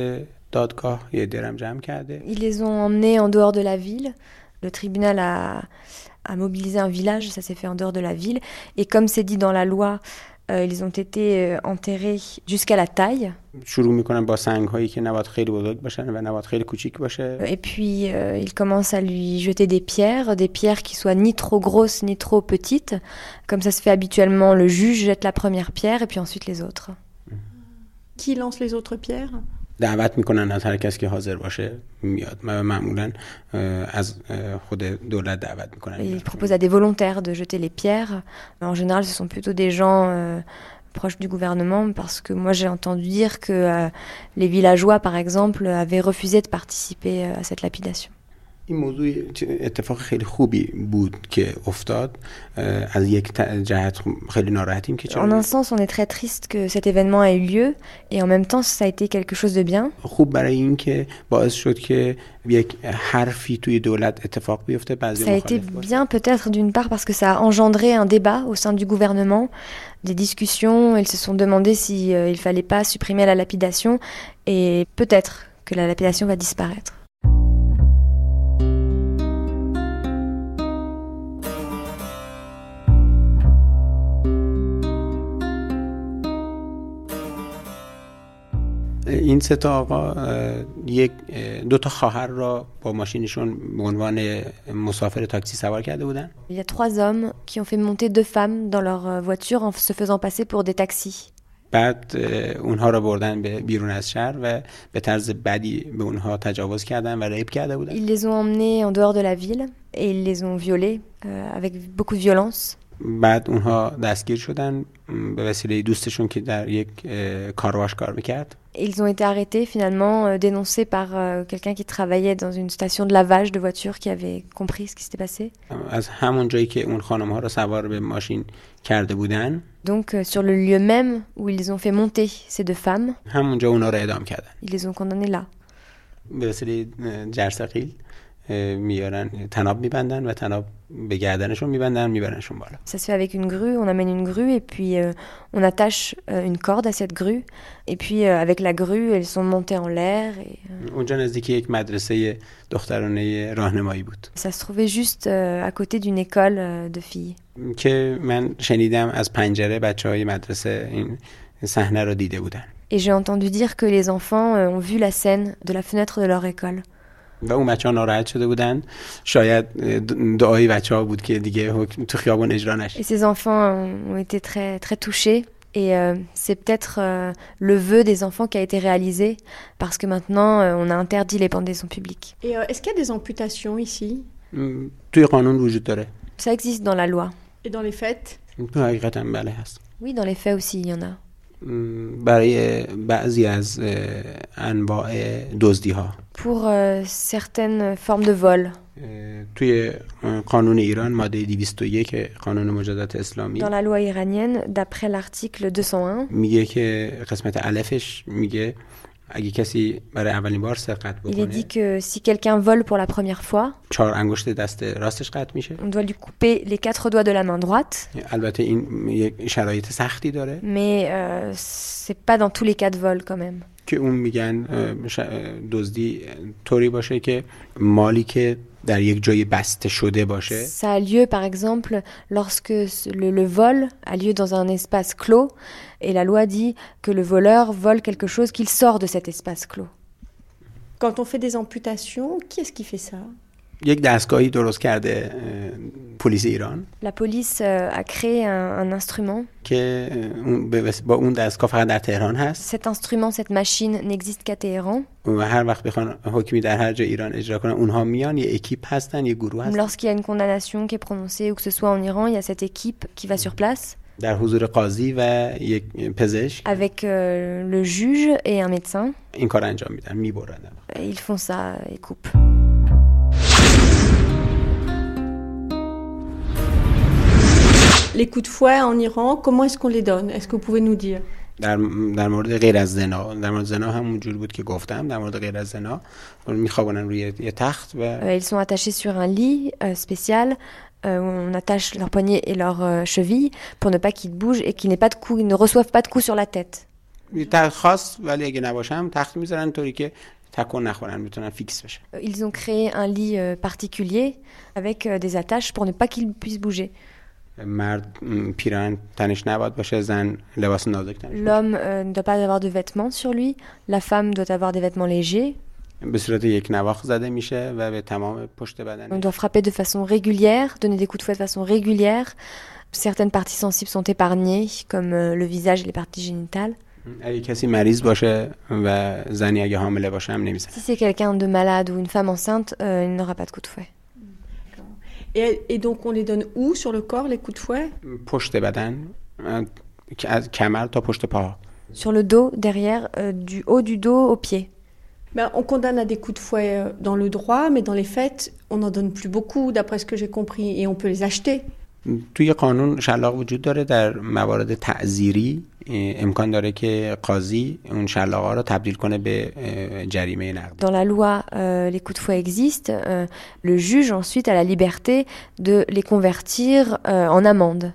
دادگاه یه دیرم جمع کرده Ils les ont emmenés en dehors de la ville. Le tribunal a, à mobiliser un village, ça s'est fait en dehors de la ville. Et comme c'est dit dans la loi, euh, ils ont été euh, enterrés jusqu'à la taille. Et puis euh, ils commencent à lui jeter des pierres, des pierres qui soient ni trop grosses ni trop petites. Comme ça se fait habituellement, le juge jette la première pierre et puis ensuite les autres. Qui lance les autres pierres? دعوت میکنن از هر کسی که حاضر باشه میاد و معمولا اه، از اه، خود دولت دعوت میکنن Et ils proposent à des volontaires de jeter les pierres. En général, ce sont plutôt des gens euh, proches du gouvernement parce que moi j'ai entendu dire que euh, les villageois par exemple avaient refusé de participer euh, à cette lapidation. این موضوع اتفاق خیلی خوبی بود که افتاد از یک جهت خیلی ناراحتیم که En un sens, on est très triste que cet événement ait eu lieu et en même temps, ça a été quelque chose de bien. خوب برای این که باعث شد که یک حرفی توی دولت اتفاق بیفته بعضی Ça a été bien peut-être d'une part parce que ça a engendré un débat au sein du gouvernement, des discussions, ils se sont demandé si euh, il fallait pas supprimer la lapidation et peut-être que la lapidation va disparaître. این سه تا آقا یک دو تا خواهر را با ماشینشون به عنوان مسافر تاکسی سوار کرده بودن Il y a trois hommes qui ont fait monter deux femmes dans leur voiture en se faisant passer pour des taxis. بعد اونها را بردن به بیرون از شهر و به طرز بدی به اونها تجاوز کردن و ریپ کرده بودن Ils les ont emmenés en dehors de la ville et ils les ont violés avec beaucoup de violence. بعد اونها دستگیر شدن به وسیله دوستشون که در یک کارواش کار می‌کرد Ils ont été arrêtés finalement, euh, dénoncés par euh, quelqu'un qui travaillait dans une station de lavage de voitures qui avait compris ce qui s'était passé. Donc euh, sur le lieu même où ils ont fait monter ces deux femmes. Ils les ont condamnées là. به وسیله جرثقیل میارن تناب میبندن و تناب به گردنشون میبندن میبرنشون بالا Ça se fait avec une grue, on amène une grue et puis euh, on attache euh, une corde à cette grue et puis euh, avec la grue elles sont montées en l'air et اونجا نزدیک یک مدرسه دخترانه راهنمایی بود ça se trouvait juste euh, à côté d'une école euh, de filles. که من شنیدم از پنجره بچه های مدرسه این صحنه رو دیده بودن Et j'ai entendu dire que les enfants euh, ont vu la scène de la fenêtre de leur école. و اون بچه ها ناراحت شده بودن شاید دعای بچه ها بود که دیگه حکم تو خیابون اجرا نشه Et ces enfants ont, ont été très, très touchés. Et euh, c'est peut-être euh, le vœu des enfants qui a été réalisé parce que maintenant euh, on a interdit les pendaisons publiques. Et euh, est-ce qu'il y a des amputations ici م، توی قانون وجود داره Ça existe dans la loi. et dans les fêtes تو حقیقتا بله هست Oui, dans les faits aussi, il y en a. برای بعضی از انواع دزدی ها Pour certaines formes de vol. توی قانون ایران ماده 201 قانون مجازات اسلامی. Dans la loi iranienne, d'après l'article 201, میگه که قسمت الفش میگه اگه کسی برای اولین بار سرقت il est dit que si quelqu'un vole pour la première fois, چهار انگشت دست راستش قطع میشه on doit lui couper les quatre doigts de la main droite. Mais euh, c'est pas dans tous les cas de vol quand même. که اون میگن دزدی طوری باشه که مالی که در یک جای بسته شده باشه Ça a lieu par exemple lorsque ce- le, le vol a lieu dans un espace clos Et la loi dit que le voleur vole quelque chose qu'il sort de cet espace clos. Quand on fait des amputations, qui est-ce qui fait ça? La police euh, a créé un, instrument. Cet instrument, cette machine n'existe qu'à Téhéran. Lorsqu'il y a une condamnation qui est prononcée ou que ce soit en Iran, il y a cette équipe qui va sur place در حضور قاضی و یک پزشک avec euh, le juge et un médecin. این کار انجام میدن میبرن Et Ils font ça et coupent. Les coups de fouet en Iran, comment est-ce qu'on les donne Est-ce que vous pouvez nous dire در, در مورد غیر از زنا در مورد زنا همون جور بود که گفتم در مورد غیر از زنا میخوابونن روی یه تخت و Euh, ils sont attachés sur un lit euh, spécial euh, on attache leurs poignets et leurs euh, chevilles pour ne pas qu'ils bougent et qu'ils n'aient pas de coups, ils ne reçoivent pas de coups sur la tête. Euh, ils ont créé un lit euh, particulier avec des attaches pour ne pas qu'ils puissent bouger. L'homme ne doit pas avoir de vêtements sur lui, la femme doit avoir des vêtements légers, on doit frapper de façon régulière, donner des coups de fouet de façon régulière. Certaines parties sensibles sont épargnées, comme euh, le visage et les parties génitales. Si c'est quelqu'un de malade ou une femme enceinte, euh, il n'aura pas de coup de fouet. Et, donc on les donne où sur le corps les coups de fouet? Sur le dos, derrière, euh, du haut du dos aux pieds. Ben, on condamne à des coups de fouet euh, dans le droit, mais dans les faits, on n'en donne plus beaucoup, d'après ce que j'ai compris, et on peut les acheter. توی قانون شلاق وجود داره در موارد تعذیری اه، امکان داره که قاضی اون شلاقا رو تبدیل کنه به اه، جریمه نقد Dans la loi, euh, les coups de fouet existent. euh, le juge ensuite a la liberté de les convertir euh, en amende.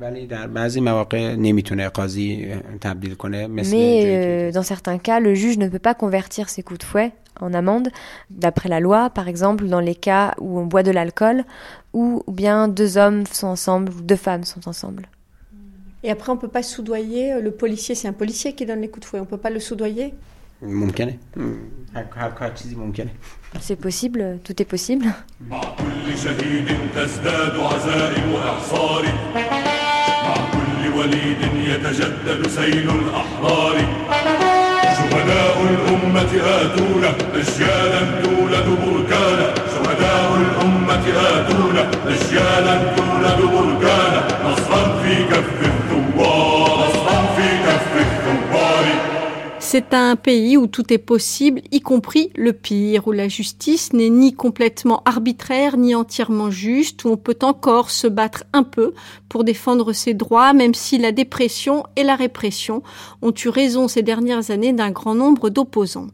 ولی در بعضی مواقع نمیتونه قاضی اه، تبدیل کنه مثل Mais جایی euh, dans certains cas, le juge ne peut pas convertir ces coups de fouet en amende, d'après la loi, par exemple dans les cas où on boit de l'alcool ou, ou bien deux hommes sont ensemble ou deux femmes sont ensemble. Et après, on peut pas soudoyer. euh, Le policier, c'est un policier qui donne les coups de fouet. On peut pas le soudoyer. ممکنه م، هر, هر, هر چیزی ممکنه C'est possible, tout est possible. شهداء الأمة آتونا أجيالا تولد بركانا شهداء الأمة آتونا أجيالا تولد بركانا نصرا في كف الثوار. C'est un pays où tout est possible, y compris le pire, où la justice n'est ni complètement arbitraire ni entièrement juste, où on peut encore se battre un peu pour défendre ses droits, même si la dépression et la répression ont eu raison ces dernières années d'un grand nombre d'opposants.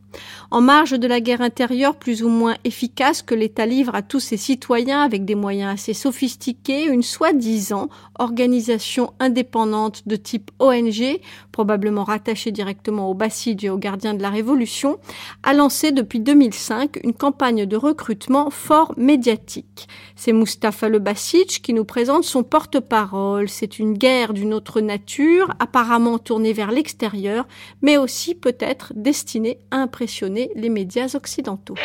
En marge de la guerre intérieure plus ou moins efficace que l'État livre à tous ses citoyens avec des moyens assez sophistiqués, une soi-disant organisation indépendante de type ONG, probablement rattachée directement au Bassidj et aux gardiens de la Révolution, a lancé depuis 2005 une campagne de recrutement fort médiatique. C'est Mustapha Le Bassidj qui nous présente son porte-parole. C'est une guerre d'une autre nature, apparemment tournée vers l'extérieur, mais aussi peut-être destinée à impressionner les médias occidentaux.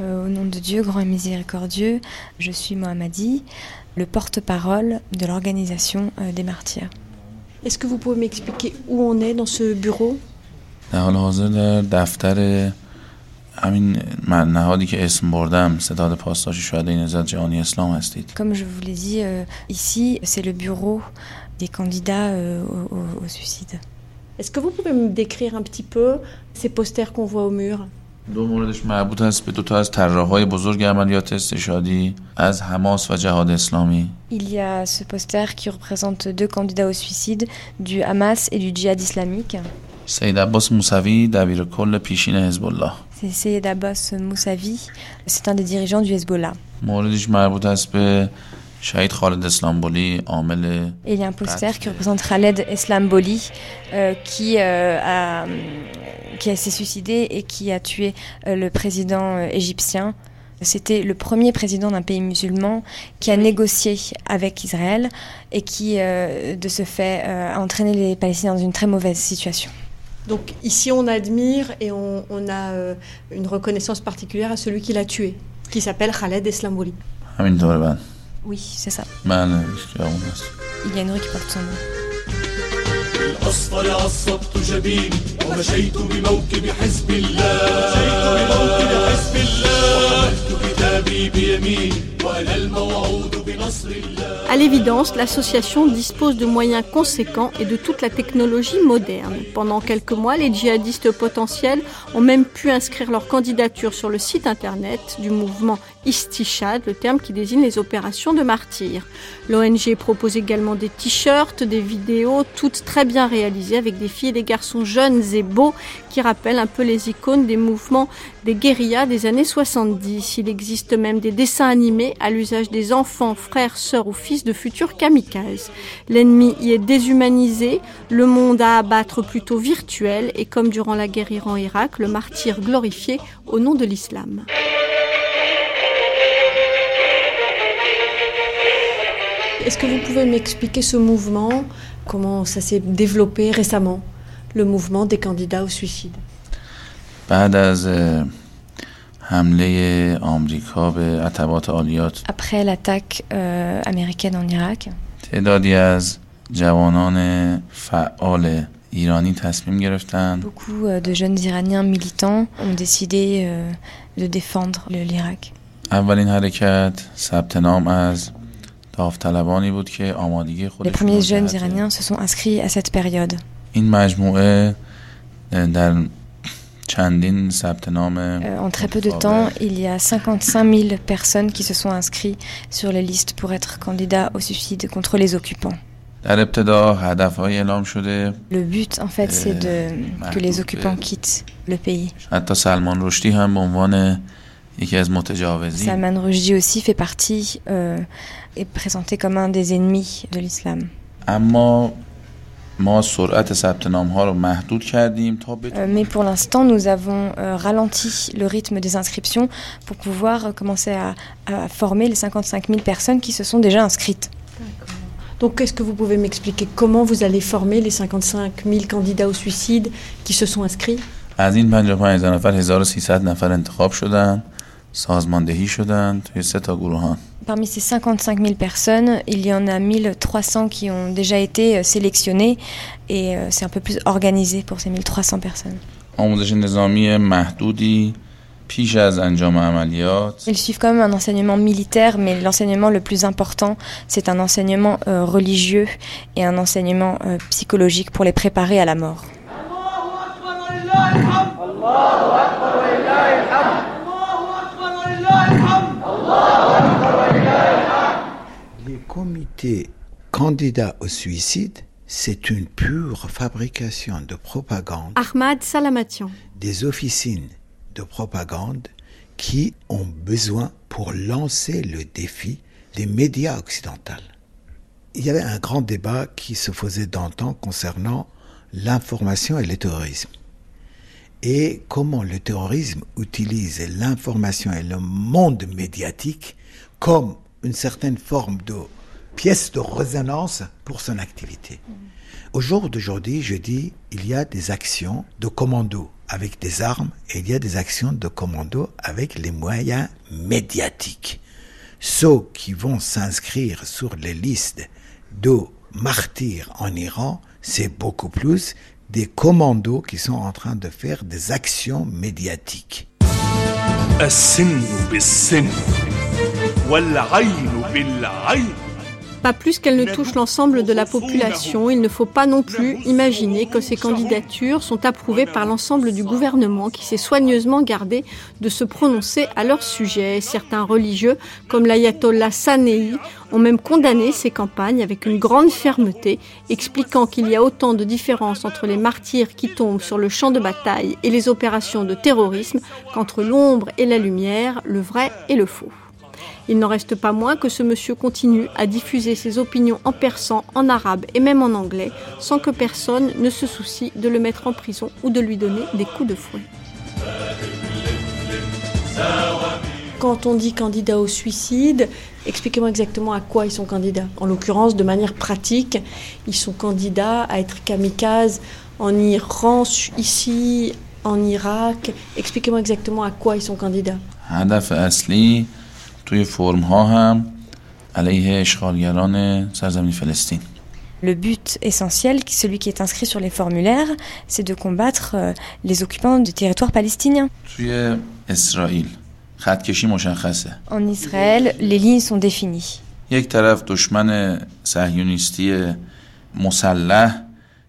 Euh, au nom de Dieu, grand et miséricordieux, je suis Mohammadi, le porte-parole de l'organisation euh, des martyrs. Est-ce que vous pouvez m'expliquer où on est dans ce bureau? همین من- نهادی که اسم بردم ستاد پاسداشت شهدای نهضت جهانی اسلام هستید Comme je vous l'ai dit, euh, ici, c'est le bureau des candidats euh, au, suicide. Est-ce que vous pouvez me décrire un petit peu ces posters qu'on voit au mur دو موردش مربوط هست به دو تا از طراحهای بزرگ عملیات استشهادی از حماس و جهاد اسلامی Il y a ce poster qui représente deux candidats au suicide, du Hamas et du djihad islamique. سید عباس موسوی دبیر کل پیشین حزب الله C'est Seyed Abbas c'est un des dirigeants du Hezbollah. Il y a un poster qui représente Khaled Eslamboli euh, euh, qui, a, qui s'est suicidé et qui a tué euh, le président égyptien. C'était le premier président d'un pays musulman qui a négocié avec Israël et qui, de ce fait, a entraîné les Palestiniens dans une très mauvaise situation. Donc ici, on admire et on, on a euh, une reconnaissance particulière à celui qui l'a tué, qui s'appelle Khaled Eslambouli. همینطوره بله Oui, c'est ça. بله خیابون هست Il y a une rue qui porte son nom. الأصفر عصبت جبيني ومشيت بموكب حزب الله مشيت بموكب حزب الله وحملت كتابي بيميني À l'évidence, l'association dispose de moyens conséquents et de toute la technologie moderne. Pendant quelques mois, les djihadistes potentiels ont même pu inscrire leur candidature sur le site internet du mouvement Istishad, le terme qui désigne les opérations de martyrs. L'ONG propose également des t-shirts, des vidéos, toutes très bien réalisées avec des filles et des garçons jeunes et beaux qui rappellent un peu les icônes des mouvements des guérillas des années 70. Il existe même des dessins animés à l'usage des enfants, frères, sœurs ou fils de futurs kamikazes. L'ennemi y est déshumanisé, le monde à abattre plutôt virtuel et comme durant la guerre Iran-Irak, le martyr glorifié au nom de l'islam. Est-ce que vous pouvez m'expliquer ce mouvement, comment ça s'est développé récemment, le mouvement des candidats au suicide? Après l'attaque américaine en Irak, Beaucoup de jeunes Iraniens militants ont décidé de défendre l'Irak. Les premiers jeunes iraniens se sont inscrits à cette période. Euh, en très peu de temps, il y a 55 000 personnes qui se sont inscrites sur les listes pour être candidats au suicide contre les occupants. Le but, en fait, c'est que les occupants quittent le pays. Salman Rushdie aussi fait partie euh, est présenté comme un des ennemis de l'islam. Euh, mais pour l'instant, nous avons euh, ralenti le rythme des inscriptions pour pouvoir euh, commencer à, former les 55 000 personnes qui se sont déjà inscrites. Donc, est-ce que vous pouvez m'expliquer? Comment vous allez former les 55 000 candidats au suicide qui se sont inscrits? Parmi ces 55 000 personnes, il y en a 1300 qui ont déjà été euh, sélectionnées et euh, c'est un peu plus organisé pour ces 1300 personnes. Ils suivent quand même un enseignement militaire, mais l'enseignement le plus important, c'est un enseignement euh, religieux et un enseignement psychologique pour les préparer à la mort. Comités candidats au suicide, c'est une pure fabrication de propagande Ahmad Salamatian. des officines de propagande qui ont besoin pour lancer le défi des médias occidentaux. Il y avait un grand débat qui se faisait d'antan concernant l'information et le terrorisme. Et comment le terrorisme utilise l'information et le monde médiatique comme une certaine forme de pièce de résonance pour son activité. Au jour d'aujourd'hui, je dis, il y a des actions de commando avec des armes et il y a des actions de commando avec les moyens médiatiques. Ceux qui vont s'inscrire sur les listes de martyrs en Iran, c'est beaucoup plus des commandos qui sont en train de faire des actions médiatiques. Pas plus qu'elle ne touche l'ensemble de la population, il ne faut pas non plus imaginer que ces candidatures sont approuvées par l'ensemble du gouvernement qui s'est soigneusement gardé de se prononcer à leur sujet. Certains religieux, comme l'ayatollah Sanei, ont même condamné ces campagnes avec une grande fermeté, expliquant qu'il y a autant de différences entre les martyrs qui tombent sur le champ de bataille et les opérations de terrorisme qu'entre l'ombre et la lumière, le vrai et le faux. Il n'en reste pas moins que ce monsieur continue à diffuser ses opinions en persan, en arabe et même en anglais, sans que personne ne se soucie de le mettre en prison ou de lui donner des coups de fouet. Quand on dit candidat au suicide, expliquez-moi exactement à quoi ils sont candidats. En l'occurrence, de manière pratique, ils sont candidats à être kamikazes en Iran, ici, en Irak. Expliquez-moi exactement à quoi ils sont candidats. هدف اصلی توی فرم ها هم علیه اشغالگران سرزمین فلسطین Le but essentiel, qui- celui qui est inscrit sur les formulaires, c'est de combattre euh, les occupants du territoire palestinien. توی اسرائیل خطکشی مشخصه En Israël, les lignes sont définies. یک طرف دشمن صهیونیستی مسلح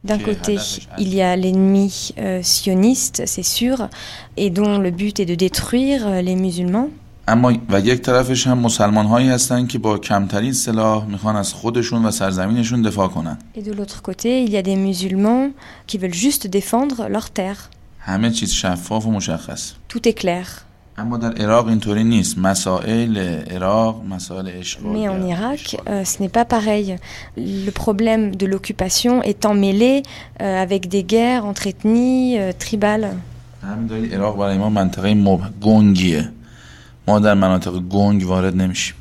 D'un côté, il y a l'ennemi euh, sioniste, c'est sûr, et dont le but est de détruire euh, les musulmans. اما و یک طرفش هم مسلمان هایی هستن که با کمترین سلاح میخوان از خودشون و سرزمینشون دفاع کنن Et de l'autre côté, il y a des musulmans qui veulent juste défendre leur terre. همه چیز شفاف و مشخص Tout est clair. اما در عراق اینطوری نیست مسائل عراق مسائل Mais اشغال en Irak, euh, ce n'est pas pareil. Le problème de l'occupation est emmêlé euh, avec des guerres entre ethnies euh, tribales. همین دلیل عراق برای ما منطقه مب... گنگیه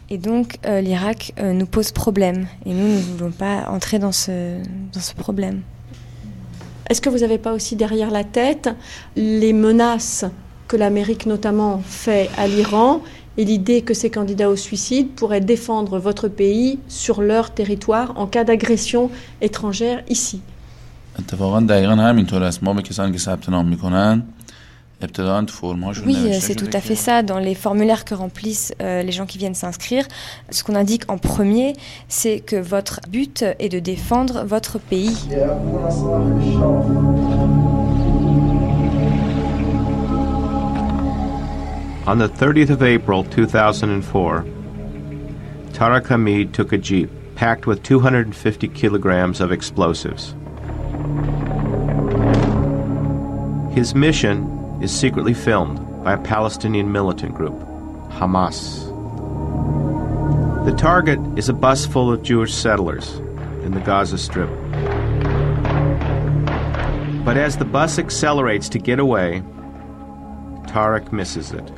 Et donc, euh, l'Irak euh, nous pose problème. Et nous, ne voulons pas entrer dans ce, dans ce problème. Est-ce que vous n'avez pas aussi derrière la tête les menaces que l'Amérique notamment fait à l'Iran et l'idée que ces candidats au suicide pourraient défendre votre pays sur leur territoire en cas d'agression étrangère ici? Oui, c'est tout à fait ça. Dans les formulaires que remplissent euh, les gens qui viennent s'inscrire, ce qu'on indique en premier, c'est que votre but est de défendre votre pays. On the 30th of April 2004, Tariq Hamid took a jeep packed with 250 kilograms of explosives. His mission is secretly filmed by a Palestinian militant group, Hamas. The target is a bus full of Jewish settlers in the Gaza Strip. But as the bus accelerates to get away, Tarek misses it.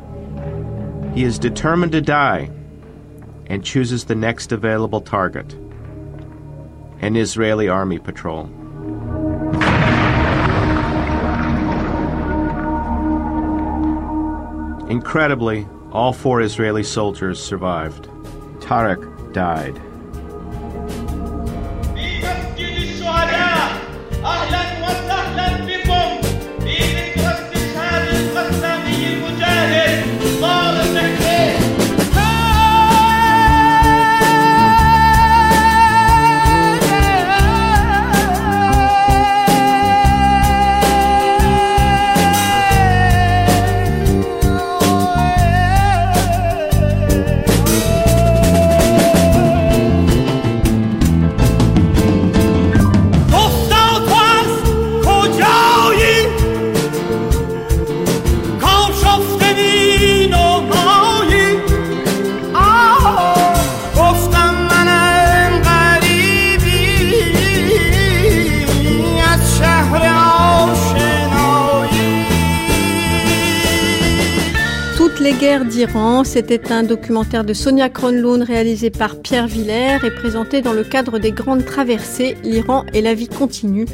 He is determined to die and chooses the next available target an Israeli army patrol. Incredibly, all four Israeli soldiers survived. Tarek died. d'Iran, c'était un documentaire de Sonia Kronlund réalisé par Pierre Villers et présenté dans le cadre des grandes traversées L'Iran et la vie continue,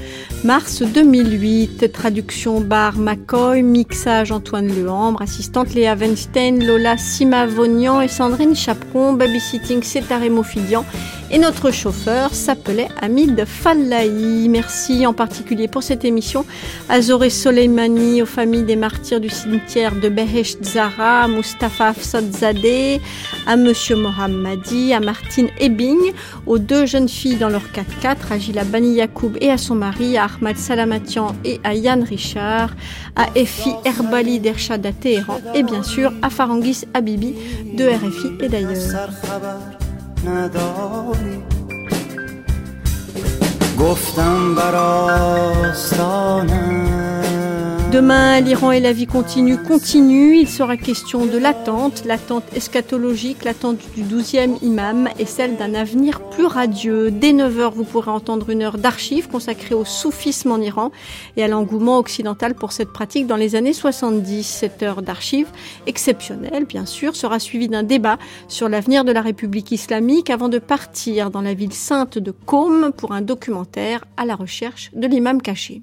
mars 2008. Traduction Bar McCoy, mixage Antoine Lehambre, assistante Léa Weinstein, Lola Simavonian et Sandrine Chaperon, babysitting Cétaré Mofidian et notre chauffeur s'appelait Hamid Fallahi. Merci en particulier pour cette émission à Zoré Soleimani, aux familles des martyrs du cimetière de Behesh Zara, Mustafa Afsadzadeh, à Monsieur Mohammadi, à Martine Ebing, aux deux jeunes filles dans leur 4x4, à Gila Bani Yacoub et à son mari, à Ahmad Salamatian et à Yann Richard, à Efi Herbali d'Ershad à Téhéran et bien sûr à Farangis Habibi de RFI et d'ailleurs. نداری. گفتم بر Demain, l'Iran et la vie continue continue. Il sera question de l'attente, l'attente eschatologique, l'attente du douzième imam et celle d'un avenir plus radieux. Dès 9h, vous pourrez entendre une heure d'archives consacrée au soufisme en Iran et à l'engouement occidental pour cette pratique dans les années 70. Cette heure d'archives, exceptionnelle bien sûr, sera suivie d'un débat sur l'avenir de la République islamique avant de partir dans la ville sainte de Qom pour un documentaire à la recherche de l'imam caché.